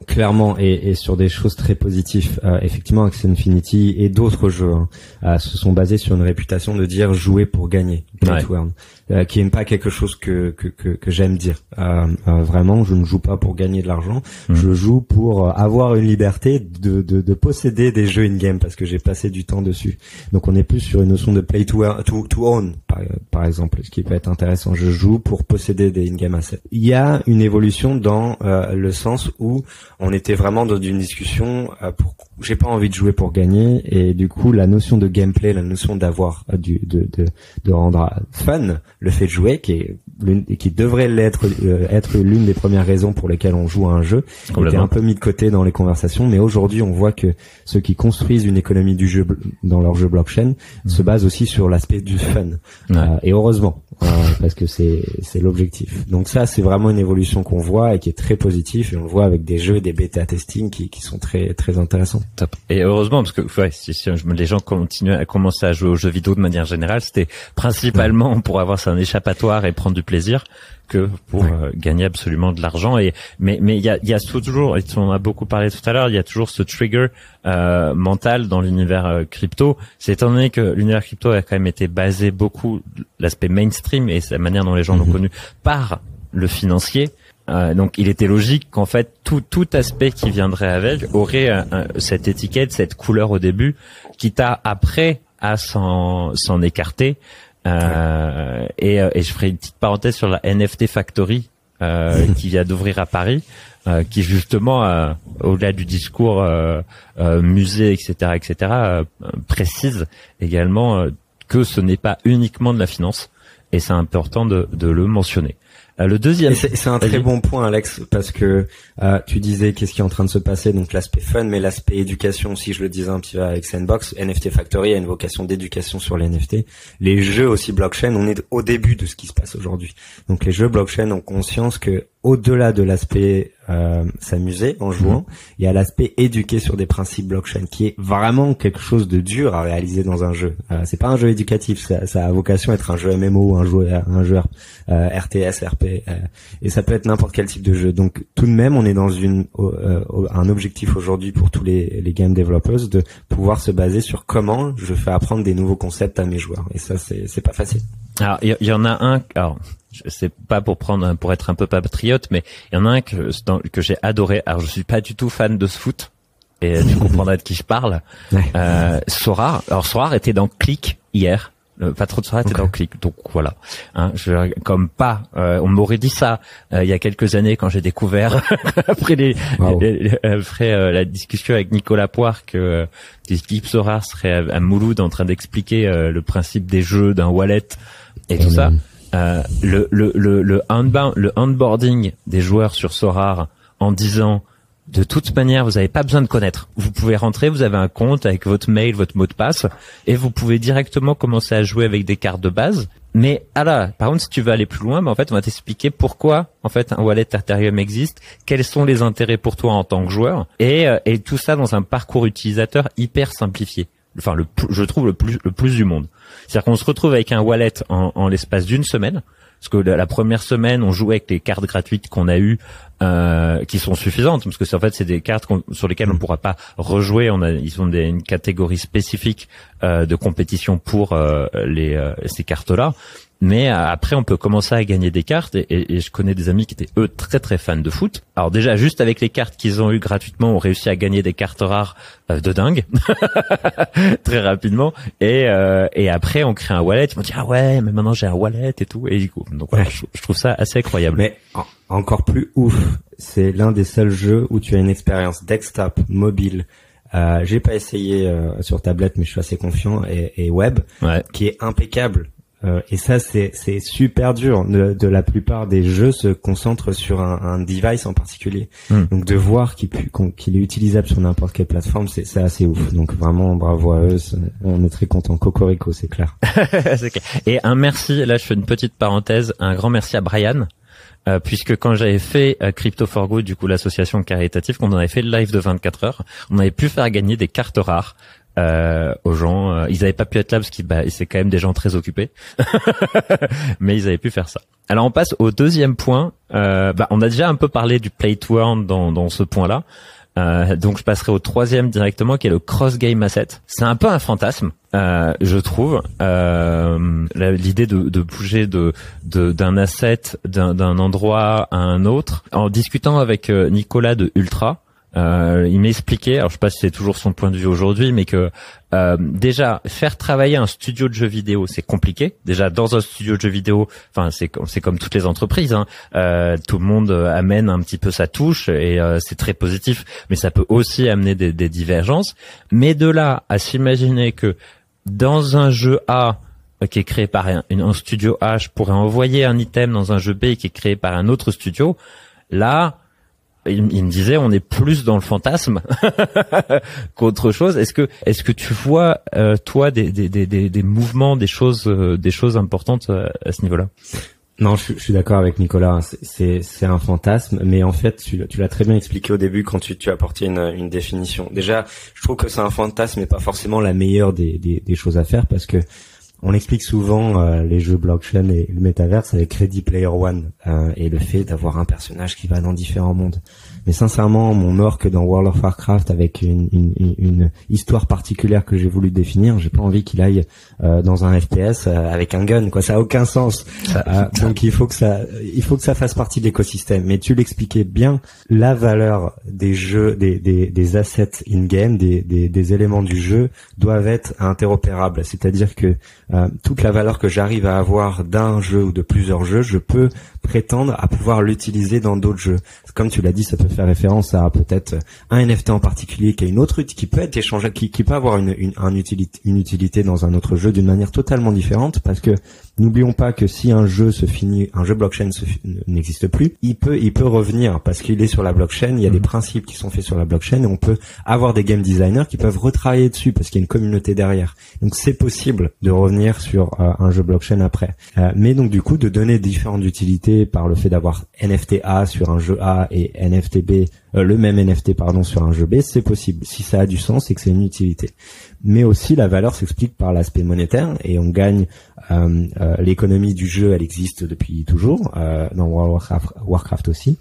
Clairement et, et, sur des choses très positives. effectivement, Axie Infinity et d'autres jeux hein, se sont basés sur une réputation de dire jouer pour gagner, ouais. Euh, qui n'est pas quelque chose que que, que, que j'aime dire. Euh, euh, vraiment, je ne joue pas pour gagner de l'argent. Hmm. Je joue pour avoir une liberté de, de, de posséder des jeux in-game parce que j'ai passé du temps dessus. Donc on est plus sur une notion de play to, to, to own, par, par, exemple, ce qui peut être intéressant. Je joue pour posséder des in-game assets. Il y a une évolution dans le sens où on était vraiment dans une discussion pour j'ai pas envie de jouer pour gagner et du coup la notion de gameplay, la notion d'avoir du de, de, de rendre fun le fait de jouer qui est qui devrait l'être euh, être l'une des premières raisons pour lesquelles on joue à un jeu. Était un peu mis de côté dans les conversations mais aujourd'hui on voit que ceux qui construisent une économie du jeu dans leur jeu blockchain mmh. se basent aussi sur l'aspect du fun. Euh, et heureusement euh, parce que c'est c'est l'objectif. Donc ça c'est vraiment une évolution qu'on voit et qui est très positif et on le voit avec des jeux des bêta testing qui, qui sont très très intéressants. Top. et heureusement parce que ouais, si, si les gens continuent à commencer à jouer aux jeux vidéo de manière générale c'était principalement pour avoir un échappatoire et prendre du plaisir que pour euh, gagner absolument de l'argent. Et mais mais il y a, y a toujours, on a beaucoup parlé tout à l'heure, il y a toujours ce trigger euh, mental dans l'univers euh, crypto. C'est étant donné que l'univers crypto a quand même été basé beaucoup l'aspect mainstream et la manière dont les gens l'ont mhm. connu par le financier. Euh, donc il était logique qu'en fait tout tout aspect qui viendrait avec aurait cette étiquette, cette couleur au début, quitte à après à s'en s'en écarter euh, et, euh, et, je ferai une petite parenthèse sur la NFT Factory euh, [laughs] qui vient d'ouvrir à Paris, euh, qui justement, euh, au-delà du discours euh, musée, etc., etc., précise également que ce n'est pas uniquement de la finance, et c'est important de, de le mentionner. Euh, le deuxième, c'est un très bon point, Alex, parce que euh, tu disais qu'est-ce qui est en train de se passer, donc l'aspect fun, mais l'aspect éducation aussi, je le disais un petit peu avec Sandbox, NFT Factory a une vocation d'éducation sur les NFT. Les jeux aussi blockchain, on est au début de ce qui se passe aujourd'hui. Donc les jeux blockchain ont conscience que au-delà de l'aspect euh, s'amuser en jouant, mhm. il y a l'aspect éduquer sur des principes blockchain qui est vraiment quelque chose de dur à réaliser dans un jeu. Euh, c'est pas un jeu éducatif, ça, ça, a vocation à être un jeu MMO, un jeu, un jeu euh, RTS, RP, euh, et ça peut être n'importe quel type de jeu. Donc tout de même, on est dans une euh, un objectif aujourd'hui pour tous les, les game developers de pouvoir se baser sur comment je fais apprendre des nouveaux concepts à mes joueurs. Et ça, c'est c'est pas facile. Alors il y, y, en a un. Alors c'est pas pour prendre pour être un peu patriote, mais il y en a un que que j'ai adoré. Alors je suis pas du tout fan de ce foot et tu comprendras de qui je parle. Euh, Sorar. Alors Sorar était dans Click hier. pas trop de soirées, t'es dans Click. Donc voilà. Hein, je, comme pas, on m'aurait dit ça il y a quelques années quand j'ai découvert [laughs] après les, après la discussion avec Nicolas Poire que Deep Sora serait à, Mouloud en train d'expliquer le principe des jeux d'un wallet et tout ça. Euh, le, le, le, le, le onboarding des joueurs sur Sorar en disant de toute manière, vous n'avez pas besoin de connaître. Vous pouvez rentrer, vous avez un compte avec votre mail, votre mot de passe, et vous pouvez directement commencer à jouer avec des cartes de base. Mais ah par contre, si tu veux aller plus loin, ben, en fait, on va t'expliquer pourquoi en fait un wallet Ethereum existe, quels sont les intérêts pour toi en tant que joueur, et, euh, et tout ça dans un parcours utilisateur hyper simplifié. Enfin, le, je trouve le plus le plus du monde. C'est-à-dire qu'on se retrouve avec un wallet en, en l'espace d'une semaine. Parce que la, première semaine, on jouait avec les cartes gratuites qu'on a eues, euh, qui sont suffisantes, parce que en fait, c'est des cartes sur lesquelles on ne pourra pas rejouer. On a, ils ont des, une catégorie spécifique euh, de compétition pour euh, les, euh, ces cartes-là. Mais euh, après, on peut commencer à gagner des cartes et, et, je connais des amis qui étaient eux très très fans de foot. Alors déjà, juste avec les cartes qu'ils ont eues gratuitement, on réussi à gagner des cartes rares euh, de dingue [laughs] très rapidement. Et, euh, et après, on crée un wallet. Ils m'ont dit ah ouais, mais maintenant j'ai un wallet et tout. Et du coup, donc voilà, je, trouve ça assez incroyable. Mais encore plus ouf, c'est l'un des seuls jeux où tu as une expérience desktop, mobile. Euh, j'ai pas essayé euh, sur tablette, mais je suis assez confiant et, et web, ouais. qui est impeccable euh, et ça, c'est c'est super dur. De, la plupart des jeux se concentrent sur un, un device en particulier. Hmm. Donc de voir qu'il qu'il est utilisable sur n'importe quelle plateforme, c'est assez ouf. Donc vraiment bravo à eux. On est très content. Cocorico, c'est clair. [laughs] clair. Et un merci. Là, je fais une petite parenthèse. Un grand merci à Brian. Euh, puisque quand j'avais fait euh, Crypto for Good, du coup l'association caritative, qu'on avait fait le live de 24 heures, on avait pu faire gagner des cartes rares euh, aux gens. Euh, ils n'avaient pas pu être là parce qu'ils bah, c'est quand même des gens très occupés, [laughs] mais ils avaient pu faire ça. Alors on passe au deuxième point. Euh, bah, on a déjà un peu parlé du play to earn dans, dans ce point-là. Euh, donc je passerai au troisième directement qui est le cross game asset. C'est un peu un fantasme, euh, je trouve. L'idée de, de, bouger de d'un asset d'un endroit à un autre. En discutant avec Nicolas de Ultra, euh, il m'expliquait, alors je sais pas si c'est toujours son point de vue aujourd'hui, mais que euh, déjà faire travailler un studio de jeux vidéo, c'est compliqué. Déjà dans un studio de jeux vidéo, enfin c'est c'est comme toutes les entreprises, hein, euh, tout le monde amène un petit peu sa touche et euh, c'est très positif, mais ça peut aussi amener des, des divergences. Mais de là à s'imaginer que dans un jeu A euh, qui est créé par un, un studio A, je pourrais envoyer un item dans un jeu B qui est créé par un autre studio, là il, me disait on est plus dans le fantasme [laughs] qu'autre chose. Est-ce que est-ce que tu vois euh, toi des, des, des, des, mouvements, des choses euh, des choses importantes euh, à ce niveau-là? Non, je, suis d'accord avec Nicolas. C'est c'est un fantasme, mais en fait, tu, tu l'as très bien expliqué au début quand tu, tu as apporté une, une définition. Déjà, je trouve que c'est un fantasme, mais pas forcément la meilleure des, des, des choses à faire, parce que on explique souvent euh, les jeux blockchain et le métaverse avec Ready Player One euh, et le fait d'avoir un personnage qui va dans différents mondes. Mais sincèrement, mon orc dans World of Warcraft avec une, une, une histoire particulière que j'ai voulu définir, j'ai pas envie qu'il aille euh, dans un FPS avec un gun, quoi. Ça a aucun sens. donc il faut que ça, il faut que ça fasse partie de l'écosystème. Mais tu l'expliquais bien, la valeur des jeux, des, des, des assets in game, des, des, des éléments du jeu doivent être interopérables. C'est-à-dire que euh, toute la valeur que j'arrive à avoir d'un jeu ou de plusieurs jeux, je peux prétendre à pouvoir l'utiliser dans d'autres jeux. Comme tu l'as dit, ça peut faire référence à peut-être un NFT en particulier qui a une autre qui peut être échangé, qui, qui peut avoir une, une, utilité, une utilité dans un autre jeu d'une manière totalement différente parce que N'oublions pas que si un jeu se finit, un jeu blockchain n'existe plus, il peut, il peut revenir parce qu'il est sur la blockchain. Il y a des mhm. principes qui sont faits sur la blockchain et on peut avoir des game designers qui peuvent retravailler dessus parce qu'il y a une communauté derrière. Donc c'est possible de revenir sur euh, un jeu blockchain après. Euh, mais donc du coup de donner différentes utilités par le fait d'avoir NFT A sur un jeu A et NFT Euh, le même NFT pardon sur un jeu B, c'est possible. Si ça a du sens et que c'est une utilité mais aussi la valeur s'explique par l'aspect monétaire et on gagne euh, euh, l'économie du jeu, elle existe depuis toujours euh, dans World of Warcraft, aussi,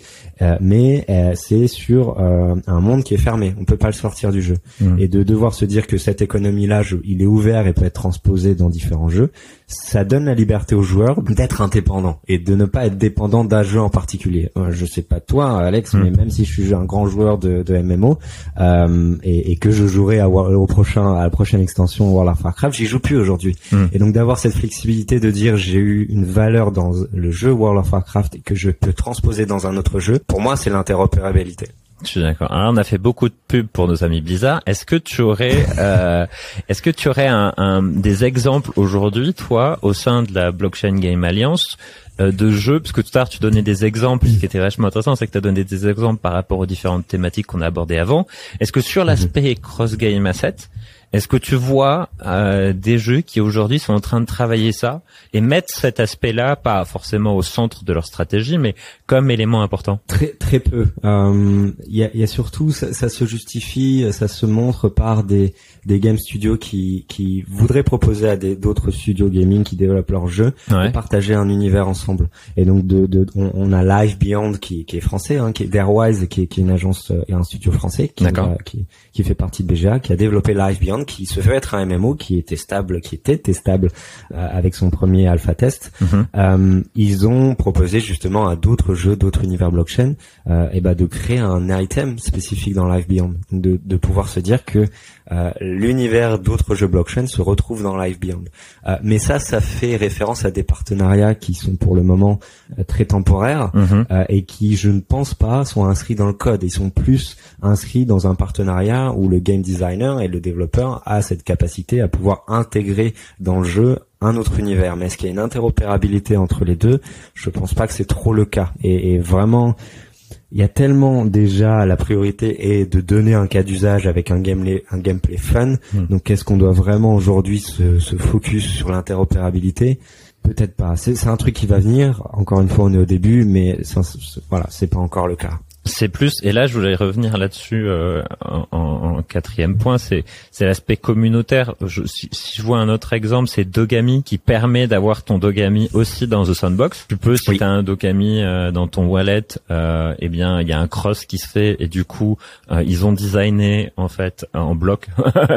mais c'est sur un monde qui est fermé, on peut pas le sortir du jeu mmh. et de devoir se dire que cette économie-là, il est ouvert et peut être transposé dans différents jeux, ça donne la liberté aux joueurs d'être indépendants et de ne pas être dépendants d'un jeu en particulier. Euh, je sais pas toi, Alex, mais hmm. même si je suis un grand joueur de, de MMO euh, et, et, que je jouerai à, au prochain à prochaine extension World of Warcraft, j'y joue plus aujourd'hui. Hmm. Et donc d'avoir cette flexibilité de dire j'ai eu une valeur dans le jeu World of Warcraft et que je peux transposer dans un autre jeu, pour moi c'est l'interopérabilité. Je suis d'accord. Alors, on a fait beaucoup de pubs pour nos amis Blizzard. Est-ce que tu aurais, [laughs] euh, est-ce que tu aurais un, un, des exemples aujourd'hui, toi, au sein de la Blockchain Game Alliance, euh, de jeux, parce que tout à l'heure tu donnais des exemples, ce qui était vachement intéressant, c'est que tu as donné des exemples par rapport aux différentes thématiques qu'on a abordées avant. Est-ce que sur l'aspect cross-game asset, est-ce que tu vois euh, des jeux qui aujourd'hui sont en train de travailler ça et mettre cet aspect-là, pas forcément au centre de leur stratégie, mais comme élément important? Très très peu. Il euh, y, a, y, a, surtout, ça, ça, se justifie, ça se montre par des, des game studios qui, qui voudraient proposer à d'autres studios gaming qui développent leurs jeux de partager un univers ensemble. Et donc de, de on, a Live Beyond qui, qui est français, hein, qui est d'Airwise, qui est, qui est une agence et un studio français qui, qui, qui fait partie de BGA, qui a développé Live Beyond qui se fait être un MMO qui était stable, qui était testable euh, avec son premier alpha test. Mhm. Euh, ils ont proposé justement à d'autres jeux, d'autres univers blockchain, euh, et bah de créer un item spécifique dans Live Beyond, de, de pouvoir se dire que euh, l'univers d'autres jeux blockchain se retrouve dans Live Beyond. Euh, mais ça, ça fait référence à des partenariats qui sont pour le moment euh, très temporaires mhm. et qui, je ne pense pas, sont inscrits dans le code. Ils sont plus inscrits dans un partenariat où le game designer et le développeur a cette capacité à pouvoir intégrer dans le jeu un autre univers. Mais est-ce qu'il y a une interopérabilité entre les deux? Je pense pas que c'est trop le cas. Et, et vraiment, il y a tellement déjà la priorité est de donner un cas d'usage avec un gameplay, un gameplay fun. Hmm. Donc est-ce qu'on doit vraiment aujourd'hui se, se, focus sur l'interopérabilité? Peut-être pas. C'est un truc qui va venir. Encore une fois, on est au début, mais ça, voilà, c'est pas encore le cas. C'est plus, et là je voulais revenir là-dessus euh, en, en, quatrième point, c'est l'aspect communautaire. Je, si, si, je vois un autre exemple, c'est Dogami qui permet d'avoir ton Dogami aussi dans The Sandbox. Tu peux, si tu as un Dogami euh, dans ton wallet, euh, eh bien il y a un cross qui se fait et du coup euh, ils ont designé en fait en bloc,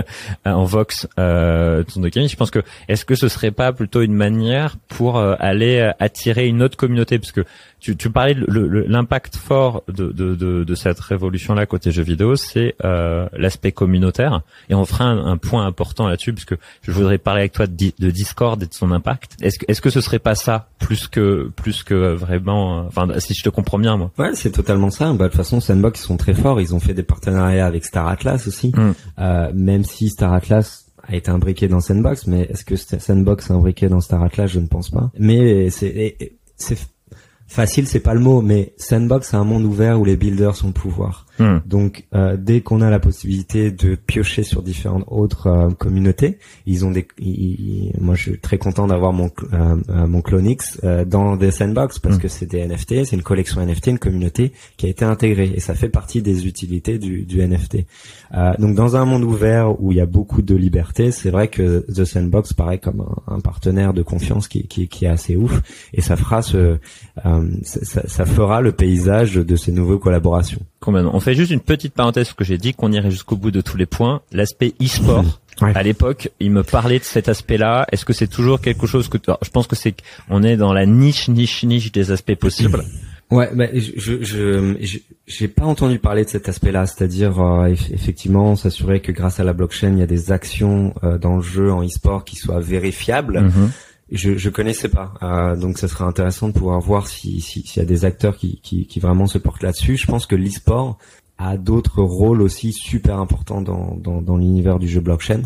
[laughs] en vox ton Dogami. Je pense que est-ce que ce serait pas plutôt une manière pour aller attirer une autre communauté? Parce que tu, tu parlais de l'impact fort de, de, de, de cette révolution-là côté jeux vidéo, c'est euh, l'aspect communautaire. Et on fera un, point important là-dessus, puisque je voudrais parler avec toi de, de Discord et de son impact. Est-ce que, est-ce que ce serait pas ça plus que plus que vraiment, enfin, si je te comprends bien, moi. Ouais, c'est totalement ça. Bah, de toute façon, Sandbox ils sont très forts. Ils ont fait des partenariats avec Star Atlas aussi. Mm. Euh, même si Star Atlas a été imbriqué dans Sandbox, mais est-ce que Sandbox est imbriqué dans Star Atlas? Je ne pense pas. Mais c'est c'est facile c'est pas le mot mais sandbox c'est un monde ouvert où les builders sont le pouvoir Hmm. Donc euh, dès qu'on a la possibilité de piocher sur différentes autres euh, communautés, ils ont des. moi, je suis très content d'avoir mon euh, euh mon Clonix euh, dans des sandbox parce hmm. que c'est des NFT, c'est une collection NFT, une communauté qui a été intégrée et ça fait partie des utilités du, du NFT. donc dans un monde ouvert où il y a beaucoup de liberté, c'est vrai que The Sandbox paraît comme un, un partenaire de confiance qui, qui, qui, est assez ouf et ça fera ce, ça, ça, fera le paysage de ces nouvelles collaborations. On fait juste une petite parenthèse parce que j'ai dit qu'on irait jusqu'au bout de tous les points. L'aspect e-sport. [laughs] À l'époque, il me parlait de cet aspect-là. Est-ce que c'est toujours quelque chose que je pense que c'est on est dans la niche, niche, niche des aspects possibles. [clears throat] Ouais, mais je je j'ai pas entendu parler de cet aspect-là, c'est-à-dire euh, effectivement s'assurer que grâce à la blockchain, il y a des actions euh, dans le jeu en e-sport qui soient vérifiables. Mm-hmm je je connaissais pas. Euh, donc ça serait intéressant de pouvoir voir si s'il y a des acteurs qui, qui, qui vraiment se portent là-dessus. Je pense que l'e-sport a d'autres rôles aussi super importants dans, dans, dans l'univers du jeu blockchain.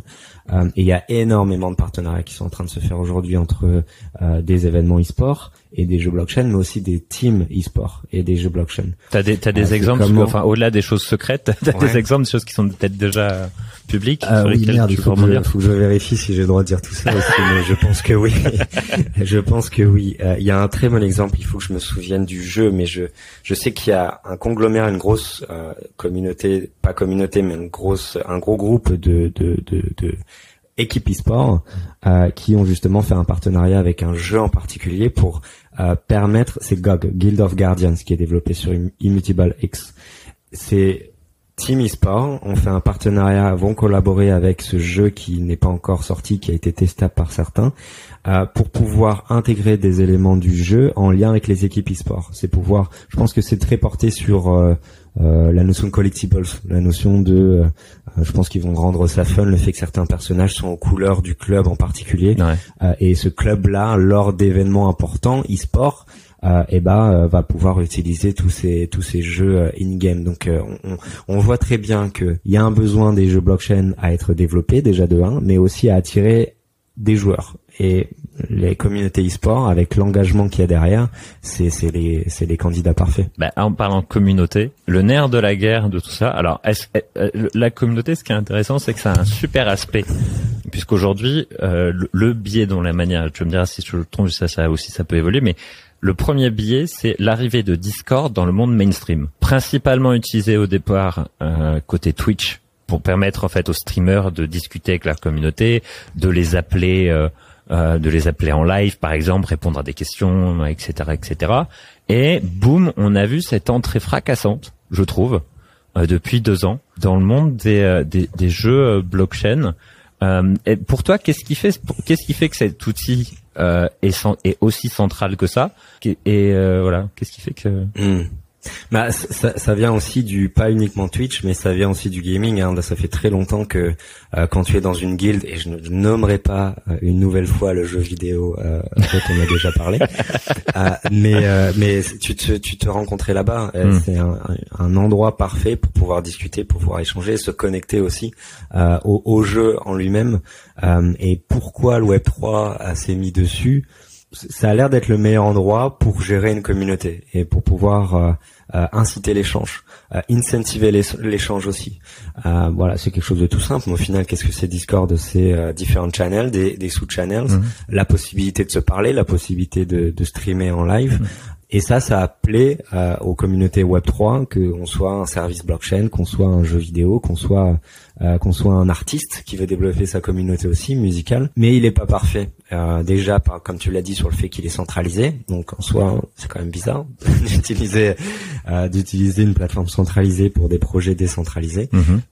Euh, et il y a énormément de partenariats qui sont en train de se faire aujourd'hui entre euh, des événements e-sport et des jeux blockchain, mais aussi des teams e-sport et des jeux blockchain. T'as des, t'as des euh, exemples, enfin au-delà des choses secrètes, [laughs] t'as des exemples de choses qui sont peut-être déjà publiques euh, oui, merde, il faut, que, faut que je vérifie si j'ai le droit de dire tout ça aussi, mais je pense que oui. [laughs] je pense que oui. Euh, il y a un très bon exemple. Il faut que je me souvienne du jeu, mais je je sais qu'il y a un conglomérat, une grosse euh, communauté, pas communauté, mais une grosse, un gros groupe de de de, de équipes e-sport euh, qui ont justement fait un partenariat avec un jeu en particulier pour euh, permettre, c'est GOG, Guild of Guardians, qui est développé sur Immutable X. C'est Team eSport. On fait un partenariat, vont collaborer avec ce jeu qui n'est pas encore sorti, qui a été testé par certains, euh, pour pouvoir intégrer des éléments du jeu en lien avec les équipes e-sport. C'est pouvoir, je pense que c'est très porté sur euh, euh, la notion de collectibles, la notion de, je pense qu'ils vont rendre ça fun, le fait que certains personnages sont aux couleurs du club en particulier, et ce club-là, lors d'événements importants e-sport, euh, et ben va pouvoir utiliser tous ces tous ces jeux in game. Donc on, on, voit très bien qu'il y a un besoin des jeux blockchain à être développés déjà de 1, mais aussi à attirer des joueurs et les communautés e-sport avec l'engagement qu'il y a derrière, c'est c'est les c'est les candidats parfaits. Bah, en parlant communauté, le nerf de la guerre de tout ça. Alors est-ce, euh, la communauté, ce qui est intéressant, c'est que ça a un super aspect puisqu'aujourd'hui euh, le, biais dont la manière, tu me diras si je le trompe, ça, ça aussi ça peut évoluer, mais le premier biais, c'est l'arrivée de Discord dans le monde mainstream, principalement utilisé au départ euh, côté Twitch pour permettre en fait aux streamers de discuter avec leur communauté, de les appeler, euh, euh, de les appeler en live par exemple, répondre à des questions, etc., etc. Et boum, on a vu cette entrée fracassante, je trouve, depuis deux ans dans le monde des, des jeux blockchain. Et pour toi, qu'est-ce qui fait qu'est-ce qui fait que cet outil est, est aussi central que ça? Et voilà, qu'est-ce qui fait que hmm. Bah, ça, ça, vient aussi du pas uniquement Twitch, mais ça vient aussi du gaming. Hein. Ça fait très longtemps que euh, quand tu es dans une guilde, et je ne nommerai pas euh, une nouvelle fois le jeu vidéo euh, dont on a déjà parlé, [laughs] euh, mais mais tu te tu te rencontrais là-bas. Hmm. C'est un, un, endroit parfait pour pouvoir discuter, pour pouvoir échanger, se connecter aussi au, au, jeu en lui-même. et pourquoi le Web 3 s'est mis dessus ça a l'air d'être le meilleur endroit pour gérer une communauté et pour pouvoir euh, euh, inciter l'échange, euh, incentiver l'échange aussi. voilà, c'est quelque chose de tout simple. Mais au final, qu'est-ce que c'est Discord C'est différents channels, des, des sous-channels, mhm. la possibilité de se parler, la possibilité de, de streamer en live. Mhm. Et ça, ça a plaît aux communautés Web 3, qu'on soit un service blockchain, qu'on soit un jeu vidéo, qu'on soit euh, qu'on soit un artiste qui veut développer sa communauté aussi musicale, mais il est pas parfait. Euh, déjà, par, comme tu l'as dit, sur le fait qu'il est centralisé, donc en soi, c'est quand même bizarre [laughs] d'utiliser euh, d'utiliser une plateforme centralisée pour des projets décentralisés.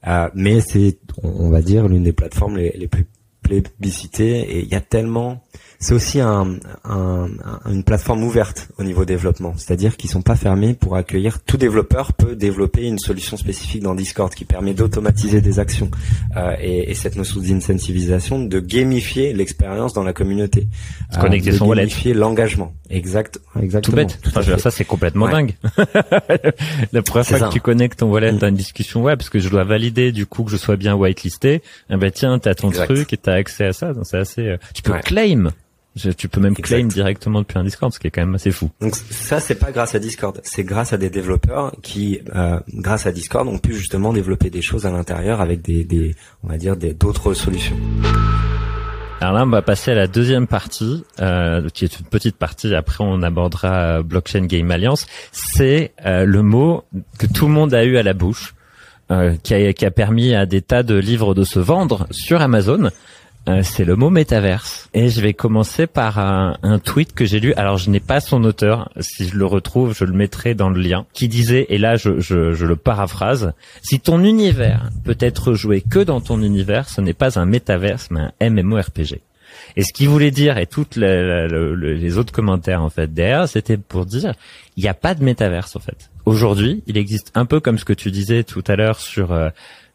Euh, mais c'est, on, va dire, l'une des plateformes les, les plus plébiscitées. Et il y a tellement c'est aussi un, un, une plateforme ouverte au niveau développement, c'est-à-dire qu'ils sont pas fermés pour accueillir. Tout développeur peut développer une solution spécifique dans Discord qui permet d'automatiser des actions euh, et, et, cette notion d'incentivisation, de gamifier l'expérience dans la communauté, euh, connecter de son wallet, gamifier l'engagement. Exact, exactement. Tout bête. Tout ça c'est complètement dingue. [laughs] la première fois que tu connectes ton wallet dans une discussion web, parce que je dois valider du coup que je sois bien whitelisté, eh ben tiens, t'as ton truc et t'as accès à ça, donc c'est assez. Euh, tu peux claim tu peux même claim directement depuis un Discord, ce qui est quand même assez fou. Donc ça, c'est pas grâce à Discord, c'est grâce à des développeurs qui, euh, grâce à Discord, ont pu justement développer des choses à l'intérieur avec des, des, on va dire, d'autres solutions. Alors là, on va passer à la deuxième partie, euh, qui est une petite partie. Après, on abordera euh, Blockchain Game Alliance. C'est euh, le mot que tout le monde a eu à la bouche, euh, qui a, qui, a, permis à des tas de livres de se vendre sur Amazon. Euh, c'est le mot métaverse. Et je vais commencer par un, tweet que j'ai lu. Alors je n'ai pas son auteur. Si je le retrouve, je le mettrai dans le lien. Qui disait, et là je, je, je le paraphrase, si ton univers peut être joué que dans ton univers, ce n'est pas un métaverse, mais un MMORPG. Et ce qu'il voulait dire, et toutes les, les, autres commentaires en fait derrière, c'était pour dire, il n'y a pas de métaverse en fait. Aujourd'hui, il existe un peu comme ce que tu disais tout à l'heure sur euh,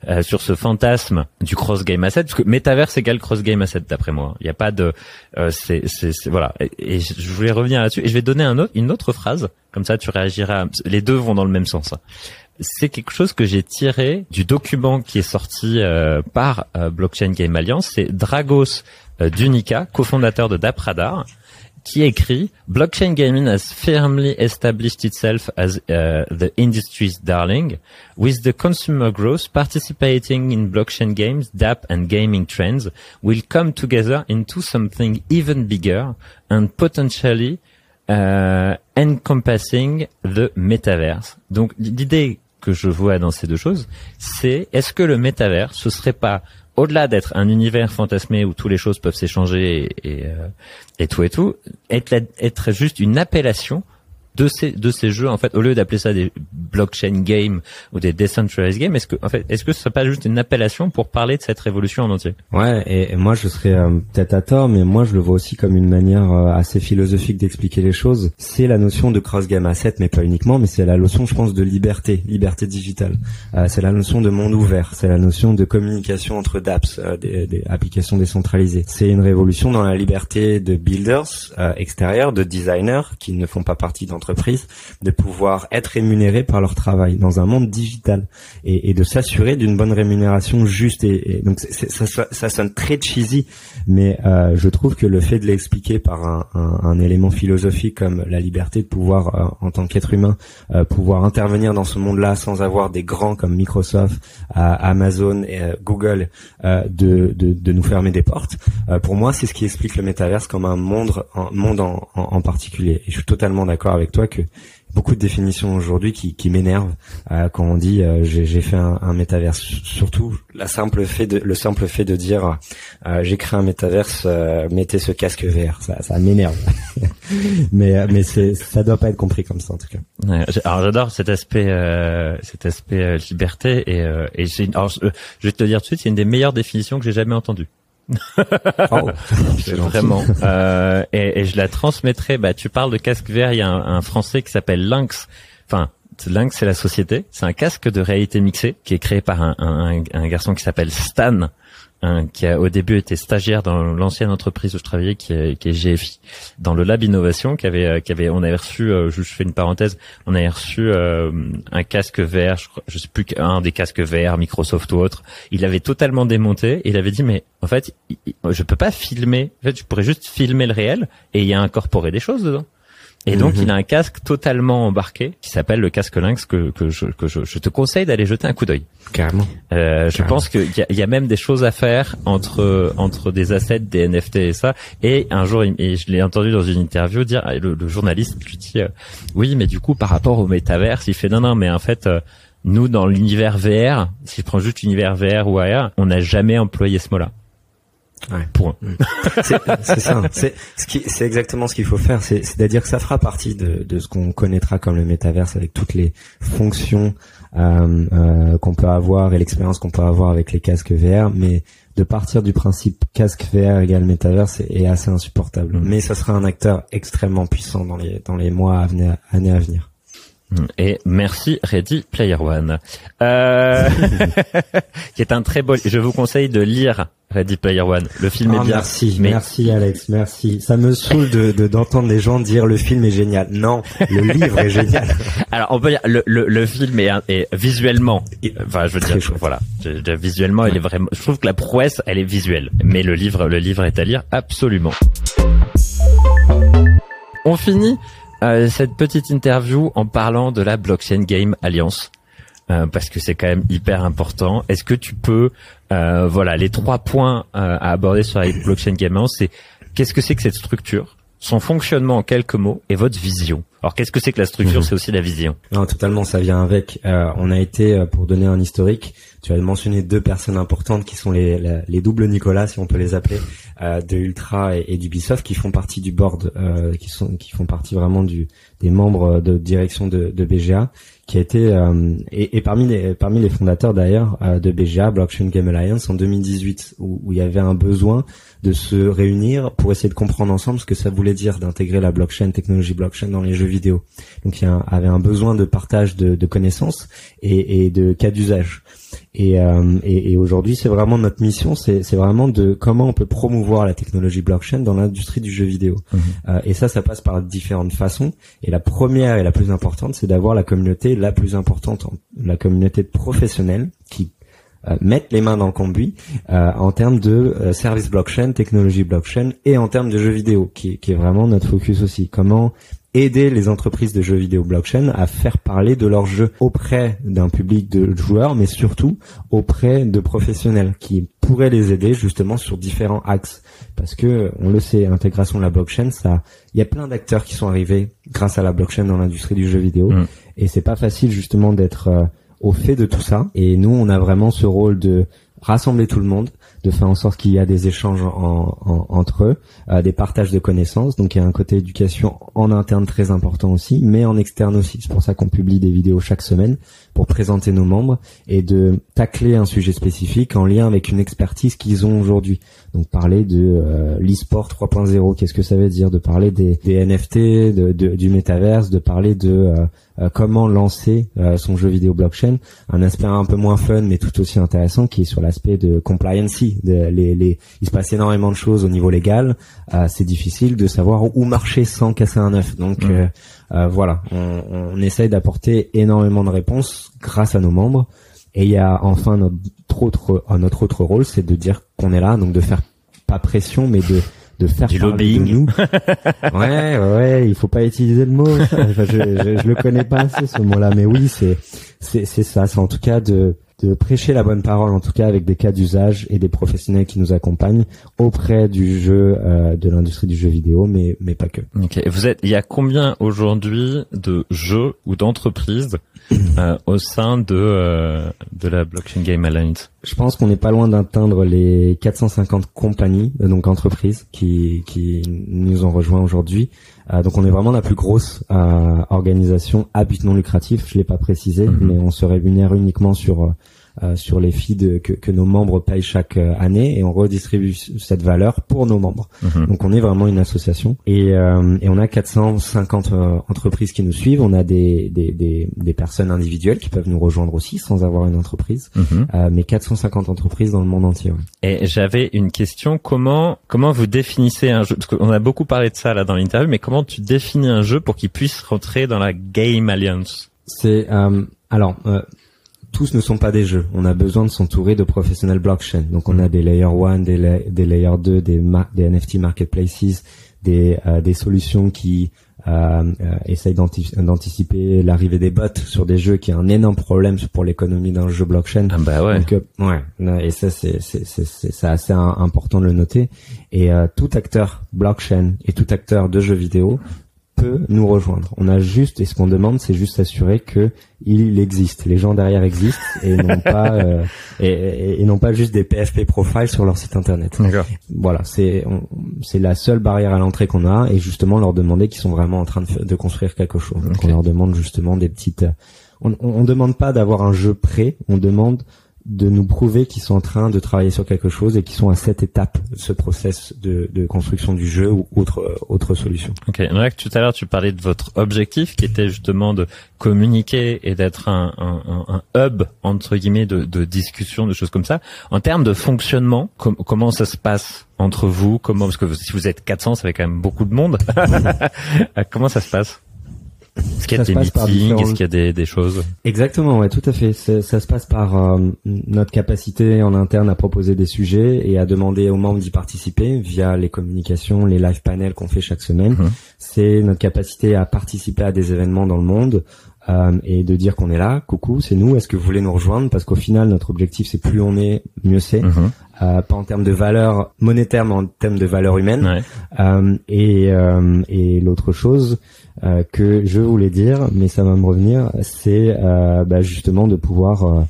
euh, sur ce fantasme du cross game asset parce que metaverse égale cross game asset d'après moi. Il n'y a pas de euh, c'est voilà et, je voulais revenir là-dessus et je vais donner un autre, une autre phrase comme ça tu réagiras les deux vont dans le même sens. Hein. C'est quelque chose que j'ai tiré du document qui est sorti euh, par Blockchain Game Alliance, c'est Dragos Dunica, cofondateur de Dapradar qui écrit Blockchain gaming has firmly established itself as uh, the industry's darling, with the consumer growth participating in blockchain games, DApp and gaming trends will come together into something even bigger and potentially uh, encompassing the metaverse. Donc l'idée que je vois dans ces deux choses, c'est est-ce que le metaverse ce serait pas au-delà d'être un univers fantasmé où toutes les choses peuvent s'échanger et, euh, et, tout et tout, être juste une appellation de ces de ces jeux en fait au lieu d'appeler ça des blockchain games ou des decentralized games. Est-ce que, en fait, est-ce que ce serait pas juste une appellation pour parler de cette révolution en entier? Ouais, et, moi je serais euh, peut-être à tort, mais moi je le vois aussi comme une manière euh, assez philosophique d'expliquer les choses. C'est la notion de cross game asset, mais pas uniquement, mais c'est la notion, je pense, de liberté, liberté digitale. Euh, c'est la notion de monde ouvert, c'est la notion de communication entre dApps, des, des, applications décentralisées. C'est une révolution dans la liberté de builders extérieurs, de designers qui ne font pas partie d'entreprises, de pouvoir être rémunérés par leur travail dans un monde digital et, et de s'assurer d'une bonne rémunération juste. Et, donc ça, ça, sonne très cheesy, mais euh, je trouve que le fait de l'expliquer par un, un, un, élément philosophique comme la liberté de pouvoir, euh, en tant qu'être humain, euh, pouvoir intervenir dans ce monde-là sans avoir des grands comme Microsoft, Amazon et Google de, de, de, nous fermer des portes, pour moi c'est ce qui explique le métaverse comme un monde, un monde en, en, en particulier. Et je suis totalement d'accord avec toi que beaucoup de définitions aujourd'hui qui, qui m'énervent euh, quand on dit euh, j'ai fait un, un métaverse. Surtout la simple fait de, le simple fait de dire euh, j'ai créé un métaverse, euh, mettez ce casque vert, ça, ça m'énerve. [laughs] mais mais c'est ça doit pas être compris comme ça en tout cas. alors j'adore cet aspect cet aspect liberté et et c'est je vais te dire tout de suite c'est une des meilleures définitions que j'ai jamais entendues. [laughs] oh, [laughs] vraiment. Euh, et, et, je la transmettrai. Bah, tu parles de casque vert. Il y a un, un Français qui s'appelle Lynx. Enfin, Lynx, c'est la société. C'est un casque de réalité mixée qui est créé par un, un, un garçon qui s'appelle Stan, qui a au début été stagiaire dans l'ancienne entreprise où je travaillais, qui est, qui est GFI, dans le lab innovation, qui avait, qui avait, on avait reçu, euh, je fais une parenthèse, on avait reçu euh, un casque vert, je, je sais plus qu'un des casques verts, Microsoft ou autre. Il avait totalement démonté il avait dit mais en fait, je peux pas filmer. En fait, je pourrais juste filmer le réel et y a incorporé des choses dedans. Et donc, mhm. il a un casque totalement embarqué qui s'appelle le casque Lynx que, que, je, que je, je te conseille d'aller jeter un coup d'œil. Carrément. Euh, je pense qu'il y a, y a même des choses à faire entre entre des assets, des NFT et ça. Et un jour, et je l'ai entendu dans une interview dire, le, le journaliste lui dit, euh, oui, mais du coup, par rapport au métaverse, il fait non, non, mais en fait. Euh, nous, dans l'univers VR, si je prends juste l'univers VR ou AR, on n'a jamais employé ce mot-là. Ouais. Point. Mm. C'est ça. C'est ce exactement ce qu'il faut faire. C'est-à-dire que ça fera partie de, de ce qu'on connaîtra comme le métaverse avec toutes les fonctions euh, euh, qu'on peut avoir et l'expérience qu'on peut avoir avec les casques VR. Mais de partir du principe casque VR égale métaverse est, assez insupportable. Mm. Mais ça sera un acteur extrêmement puissant dans les dans les mois à venir, années à venir. Et merci Ready Player One, euh, [laughs] qui est un très beau. Je vous conseille de lire Ready Player One. Le film est ah, bien. Merci, merci Alex, merci. Ça me saoule de d'entendre les gens dire le film est génial. Non, le [laughs] livre est génial. Alors on peut dire le le, le film est, est visuellement. Enfin, je veux dire, voilà, visuellement, il est vraiment. Je trouve que la prouesse, elle est visuelle, mais le livre, le livre est à lire absolument. On finit euh, cette petite interview en parlant de la Blockchain Game Alliance. Euh, parce que c'est quand même hyper important. Est-ce que tu peux, euh, voilà, les trois points à aborder sur la Blockchain Game Alliance, c'est qu'est-ce que c'est que cette structure, son fonctionnement en quelques mots et votre vision? Alors qu'est-ce que c'est que la structure? Mhm. C'est aussi la vision. Non, totalement, ça vient avec. on a été, pour donner un historique, tu as mentionné deux personnes importantes qui sont les, les doubles Nicolas, si on peut les appeler, euh, de Ultra et, d'Ubisoft, qui font partie du board, euh, qui sont qui font partie vraiment du des membres de direction de, de BGA, qui a été euh, et, parmi les parmi les fondateurs d'ailleurs euh, de BGA Blockchain Game Alliance en 2018, où, où il y avait un besoin de se réunir pour essayer de comprendre ensemble ce que ça voulait dire d'intégrer la blockchain, technologie blockchain dans les jeux vidéo. Donc il y avait un besoin de partage de, de connaissances et, et de cas d'usage. Et, euh, et, et aujourd'hui, c'est vraiment notre mission, c'est vraiment de comment on peut promouvoir la technologie blockchain dans l'industrie du jeu vidéo. Mhm. Euh, et ça, ça passe par différentes façons. Et la première et la plus importante, c'est d'avoir la communauté la plus importante, la communauté de professionnels qui euh, mettent les mains dans le conduit euh, en termes de euh, service blockchain, technologie blockchain et en termes de jeux vidéo, qui, qui est vraiment notre focus aussi. Comment aider les entreprises de jeux vidéo blockchain à faire parler de leurs jeux auprès d'un public de joueurs, mais surtout auprès de professionnels qui pourraient les aider justement sur différents axes. Parce que, on le sait, intégration de la blockchain, ça, il y a plein d'acteurs qui sont arrivés grâce à la blockchain dans l'industrie du jeu vidéo, mm. et c'est pas facile justement d'être euh, au fait de tout ça. Et nous, on a vraiment ce rôle de rassembler tout le monde, de faire en sorte qu'il y a des échanges entre eux, euh, des partages de connaissances. Donc il y a un côté éducation en interne très important aussi, mais en externe aussi. C'est pour ça qu'on publie des vidéos chaque semaine pour présenter nos membres et de tacler un sujet spécifique en lien avec une expertise qu'ils ont aujourd'hui. Donc parler de euh, l'e-sport 3.0, qu'est-ce que ça veut dire De parler des, NFT, de, du métaverse, de parler de euh, euh, comment lancer son jeu vidéo blockchain. Un aspect un peu moins fun mais tout aussi intéressant qui est sur l'aspect de compliance. De, les, les, il se passe énormément de choses au niveau légal. c'est difficile de savoir où marcher sans casser un œuf. Donc mmh. voilà, on, on essaye d'apporter énormément de réponses grâce à nos membres. Et il y a enfin notre autre, notre autre rôle, c'est de dire qu'on est là, donc de faire pas pression, mais de de faire du lobbying. De nous. [laughs] ouais, ouais, il faut pas utiliser le mot. je, je, je, le connais pas assez ce mot-là, mais oui, c'est c'est c'est ça. C'est en tout cas de de prêcher la bonne parole, en tout cas avec des cas d'usage et des professionnels qui nous accompagnent auprès du jeu, euh, de l'industrie du jeu vidéo, mais mais pas que. Ok. Vous êtes, il y a combien aujourd'hui de jeux ou d'entreprises euh, au sein de euh, de la Blockchain Game Alliance? Je pense qu'on n'est pas loin d'atteindre les 450 compagnies, euh, donc entreprises, qui qui nous ont rejoints aujourd'hui. Euh, donc on est vraiment la plus grosse euh, organisation à but non lucratif. Je l'ai pas précisé, mhm. mais on se rémunère uniquement sur euh, sur les feeds que, que, nos membres payent chaque euh, année et on redistribue cette valeur pour nos membres. Mhm. Donc on est vraiment une association et, euh, et on a 450 entreprises qui nous suivent. On a des, des, des, des, personnes individuelles qui peuvent nous rejoindre aussi sans avoir une entreprise, mhm. mais 450 entreprises dans le monde entier. Et j'avais une question comment comment vous définissez un jeu? Parce qu'on a beaucoup parlé de ça là dans l'interview, mais comment tu définis un jeu pour qu'il puisse rentrer dans la Game Alliance? C'est alors tous ne sont pas des jeux. On a besoin de s'entourer de professionnels blockchain. Donc on a des layer 1, des, des layer 2, des, des NFT marketplaces, des, euh, des solutions qui euh, euh essayent d'anticiper l'arrivée des bots sur des jeux qui est un énorme problème pour l'économie d'un jeu blockchain. Ah bah ouais. Donc, euh, ouais. Et ça c'est c'est assez important de le noter. Et tout acteur blockchain et tout acteur de jeux vidéo peut nous rejoindre. On a juste, et ce qu'on demande, c'est juste s'assurer que il existe, les gens derrière existent et [laughs] non pas euh, et, et, non pas juste des PFP profiles sur leur site internet. Voilà, c'est c'est la seule barrière à l'entrée qu'on a et justement leur demander qu'ils sont vraiment en train de, de construire quelque chose. Donc on leur demande justement des petites. On, on, on demande pas d'avoir un jeu prêt, on demande de nous prouver qu'ils sont en train de travailler sur quelque chose et qu'ils sont à cette étape ce process de, de construction du jeu ou autre autre solution. Ok, donc tout à l'heure tu parlais de votre objectif qui était justement de communiquer et d'être un, un, un, hub entre guillemets de, de, discussion, de choses comme ça. En termes de fonctionnement, comment ça se passe entre vous? Comment parce que si vous êtes 400, ça fait quand même beaucoup de monde. [laughs] comment ça se passe? Est-ce qu'il y a des meetings? Est-ce qu'il y a des, des, choses? Exactement, ouais, tout à fait. Ça se passe par euh, notre capacité en interne à proposer des sujets et à demander aux membres d'y participer via les communications, les live panels qu'on fait chaque semaine. Mhm. C'est notre capacité à participer à des événements dans le monde, euh, et de dire qu'on est là, coucou, c'est nous, est-ce que vous voulez nous rejoindre? Parce qu'au final, notre objectif, c'est plus on est, mieux c'est. Mhm. Euh, pas en termes de valeur monétaire, mais en termes de valeur humaine. Euh, et euh, et l'autre chose euh, que je voulais dire, mais ça va me revenir, c'est bah, justement de pouvoir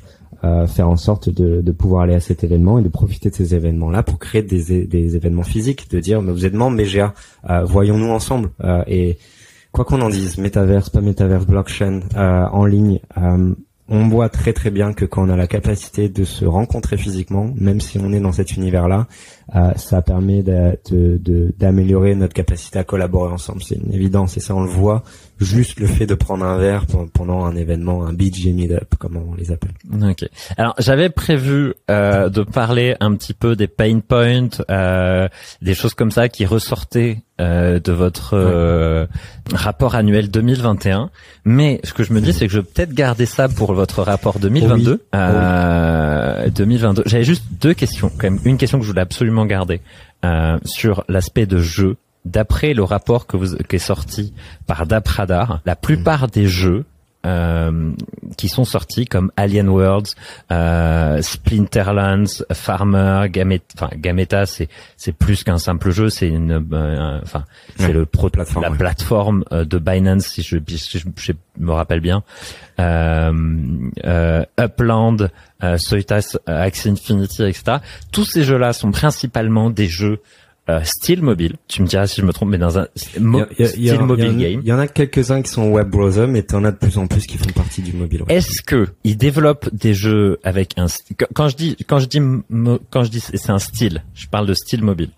faire en sorte de, de, pouvoir aller à cet événement et de profiter de ces événements-là pour créer des, des événements physiques, de dire mais vous êtes membre BGA, voyons-nous ensemble. et quoi qu'on en dise, métaverse, pas métaverse, blockchain, euh, en ligne, euh, on voit très très bien que quand on a la capacité de se rencontrer physiquement, même si on est dans cet univers-là, euh, ça permet d'améliorer notre capacité à collaborer ensemble. C'est une évidence et ça on le voit juste le fait de prendre un verre pendant un événement, un BG Meetup, comme on les appelle. Ok. Alors j'avais prévu euh, de parler un petit peu des pain points, euh, des choses comme ça qui ressortaient euh, de votre euh, rapport annuel 2021. Mais ce que je me dis, c'est que je vais peut-être garder ça pour votre rapport 2022. Euh, 2022. J'avais juste deux questions, quand même. Une question que je voulais absolument garder euh, sur l'aspect de jeu d'après le rapport que vous, qui est sorti par Dapradar, la plupart des jeux euh, qui sont sortis comme Alien Worlds, euh, Splinterlands, Farmer, Gameta. Enfin, Gameta, c'est c'est plus qu'un simple jeu, c'est une, euh, enfin, c'est le pro plateforme, la ouais. plateforme euh, de Binance, si je, si je, je me rappelle bien. Euh, Upland, euh, Soitas, Axie Infinity, etc. Tous ces jeux-là sont principalement des jeux euh, style mobile. Tu me diras si je me trompe, mais dans un mo- Il y a- il y a- style mobile il y a- game. Il y en a quelques-uns qui sont web browser, mais t'en as de plus en plus qui font partie du mobile. ouais. Est-ce que ils développent des jeux avec un quand- je dis quand je dis quand je dis c'est un style, je parle de style mobile.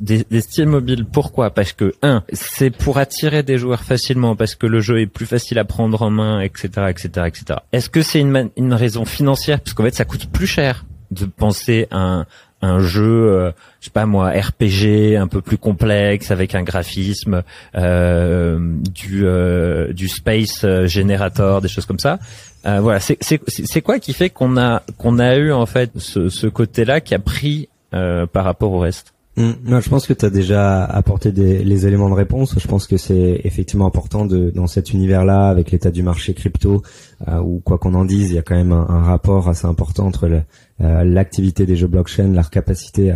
Des, des styles mobiles, pourquoi? Parce que un, c'est pour attirer des joueurs facilement, parce que le jeu est plus facile à prendre en main, etc., etc., etc. Est-ce que c'est une, une raison financière? Parce qu'en fait, ça coûte plus cher de penser à un, un jeu, euh, je sais pas moi, RPG un peu plus complexe avec un graphisme, euh, du euh, du space euh, generator, des choses comme ça. Voilà, c'est c'est c'est quoi qui fait qu'on a qu'on a eu en fait ce, côté-là qui a pris par rapport au reste? Mm. Non, je pense que tu as déjà apporté des, les éléments de réponse. Je pense que c'est effectivement important de, dans cet univers-là, avec l'état du marché crypto, euh, ou quoi qu'on en dise, il y a quand même un, rapport assez important entre euh, l'activité des jeux blockchain, leur capacité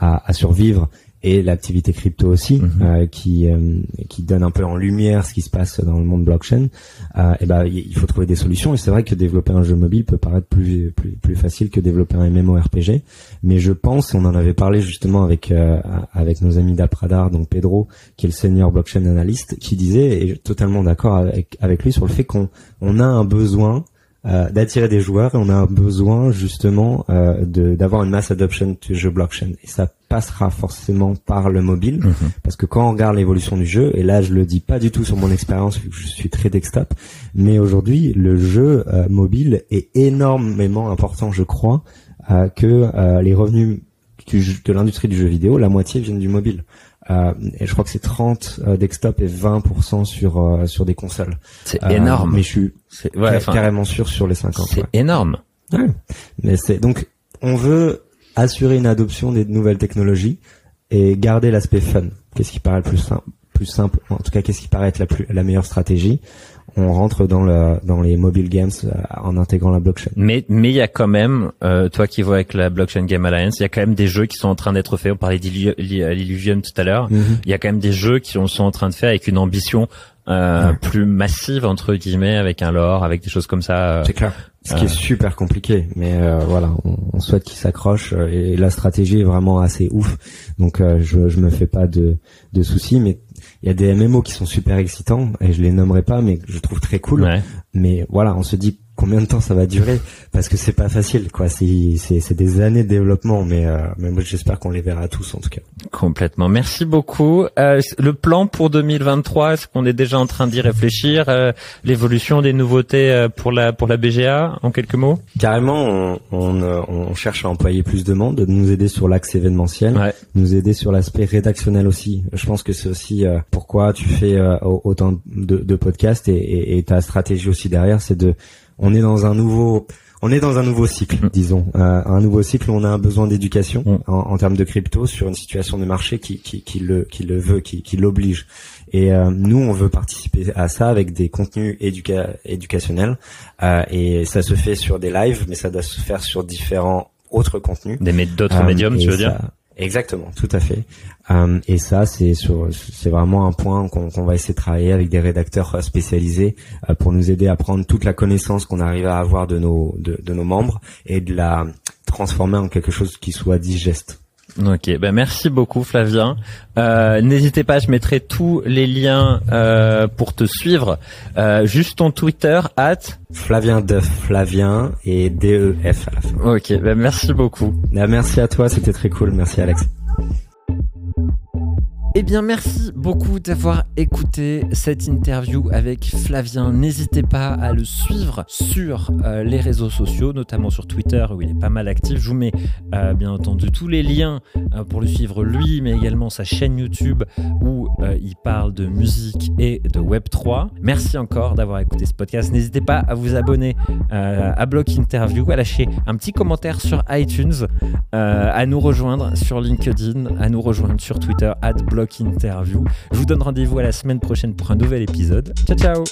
à survivre, et l'activité crypto aussi, Mhm. euh, qui, euh, qui donne un peu en lumière ce qui se passe dans le monde blockchain. Euh, et ben, il faut trouver des solutions. Et c'est vrai que développer un jeu mobile peut paraître plus, plus, plus facile que développer un MMORPG. Mais je pense, on en avait parlé justement avec euh, avec nos amis d'Apradar, donc Pedro, qui est le senior blockchain analyst, qui disait, et je suis totalement d'accord avec avec lui sur le fait qu'on on a un besoin euh, d'attirer des joueurs et on a un besoin justement euh, de d'avoir une mass adoption du jeu blockchain. Et ça passera forcément par le mobile, parce que quand on regarde l'évolution du jeu, et là je le dis pas du tout sur mon expérience vu que je suis très desktop, mais aujourd'hui le jeu euh, mobile est énormément important, je crois, euh, que euh, les revenus du de l'industrie du jeu vidéo, la moitié viennent du mobile. Euh, et je crois que c'est 30 euh, desktop et 20% sur euh, sur des consoles. C'est Euh, énorme. Mais je suis ouais, carrément sûr sur les 50. c'est ouais. énorme. Ouais. Mais c'est donc on veut assurer une adoption des nouvelles technologies et garder l'aspect fun. Qu'est-ce qui paraît le plus simple, plus simple en tout cas qu'est-ce qui paraît être la plus la meilleure stratégie? On rentre dans le dans les mobile games euh, en intégrant la blockchain. Mais mais il y a quand même, euh, toi qui vois avec la Blockchain Game Alliance, il y a quand même des jeux qui sont en train d'être faits. On parlait d'Illuvium tout à l'heure. Mhm. Il y a quand même des jeux qui sont en train de faire avec une ambition euh, Ouais. plus massive entre guillemets, avec un lore, avec des choses comme ça. euh. C'est clair. Ce qui Euh. est super compliqué, mais euh, voilà, on, on souhaite qu'il s'accroche euh, et la stratégie est vraiment assez ouf. Donc euh, je je me fais pas de de soucis, mais il y a des MMO qui sont super excitants et je les nommerai pas, mais que je trouve très cool. Ouais. Mais voilà, on se dit combien de temps ça va durer parce que c'est pas facile quoi. C'est c'est c'est des années de développement, mais euh, mais moi j'espère qu'on les verra tous en tout cas. Complètement. Merci beaucoup. Euh, le plan pour 2023, est-ce qu'on est déjà en train d'y réfléchir euh, L'évolution des nouveautés euh, pour la pour la BGA, en quelques mots? Carrément, on, on, euh, on cherche à employer plus de monde, de nous aider sur l'axe événementiel. Ouais. nous aider sur l'aspect rédactionnel aussi. Je pense que c'est aussi euh, pourquoi tu fais euh, autant de, de podcasts et, et, et ta stratégie aussi derrière, c'est de, on est dans un nouveau, on est dans un nouveau cycle, Mm. disons, Euh, un nouveau cycle où on a un besoin d'éducation Mm. en, en termes de crypto sur une situation de marché qui, qui, qui le, qui le veut, qui, qui l'oblige. Et euh, nous, on veut participer à ça avec des contenus éduca éducationnels. Euh, et ça se fait sur des lives, mais ça doit se faire sur différents autres contenus. Des d'autres Euh, médiums, tu veux dire Exactement, tout à fait. Euh, et ça, c'est c'est vraiment un point qu'on va essayer de travailler avec des rédacteurs euh, spécialisés euh, pour nous aider à prendre toute la connaissance qu'on arrive à avoir de nos de nos membres et de la transformer en quelque chose qui soit digeste. Ok, ben merci beaucoup Flavien. Euh, N'hésitez pas, je mettrai tous les liens euh, pour te suivre. Euh, juste ton Twitter, at. Flavien Duff, Flavien et D-E-F à la fin. Ok, ben merci beaucoup. Ah, merci à toi, c'était très cool. Merci Alex. Eh bien, merci beaucoup d'avoir écouté cette interview avec Flavien. N'hésitez pas à le suivre sur euh, les réseaux sociaux, notamment sur Twitter où il est pas mal actif. Je vous mets euh, bien entendu tous les liens euh, pour le suivre lui, mais également sa chaîne YouTube où il parle de musique et de Web3. Merci encore d'avoir écouté ce podcast. N'hésitez pas à vous abonner à Block Interview, à lâcher un petit commentaire sur iTunes, à nous rejoindre sur LinkedIn, à nous rejoindre sur Twitter, at Block Interview. Je vous donne rendez-vous à la semaine prochaine pour un nouvel épisode. Ciao, ciao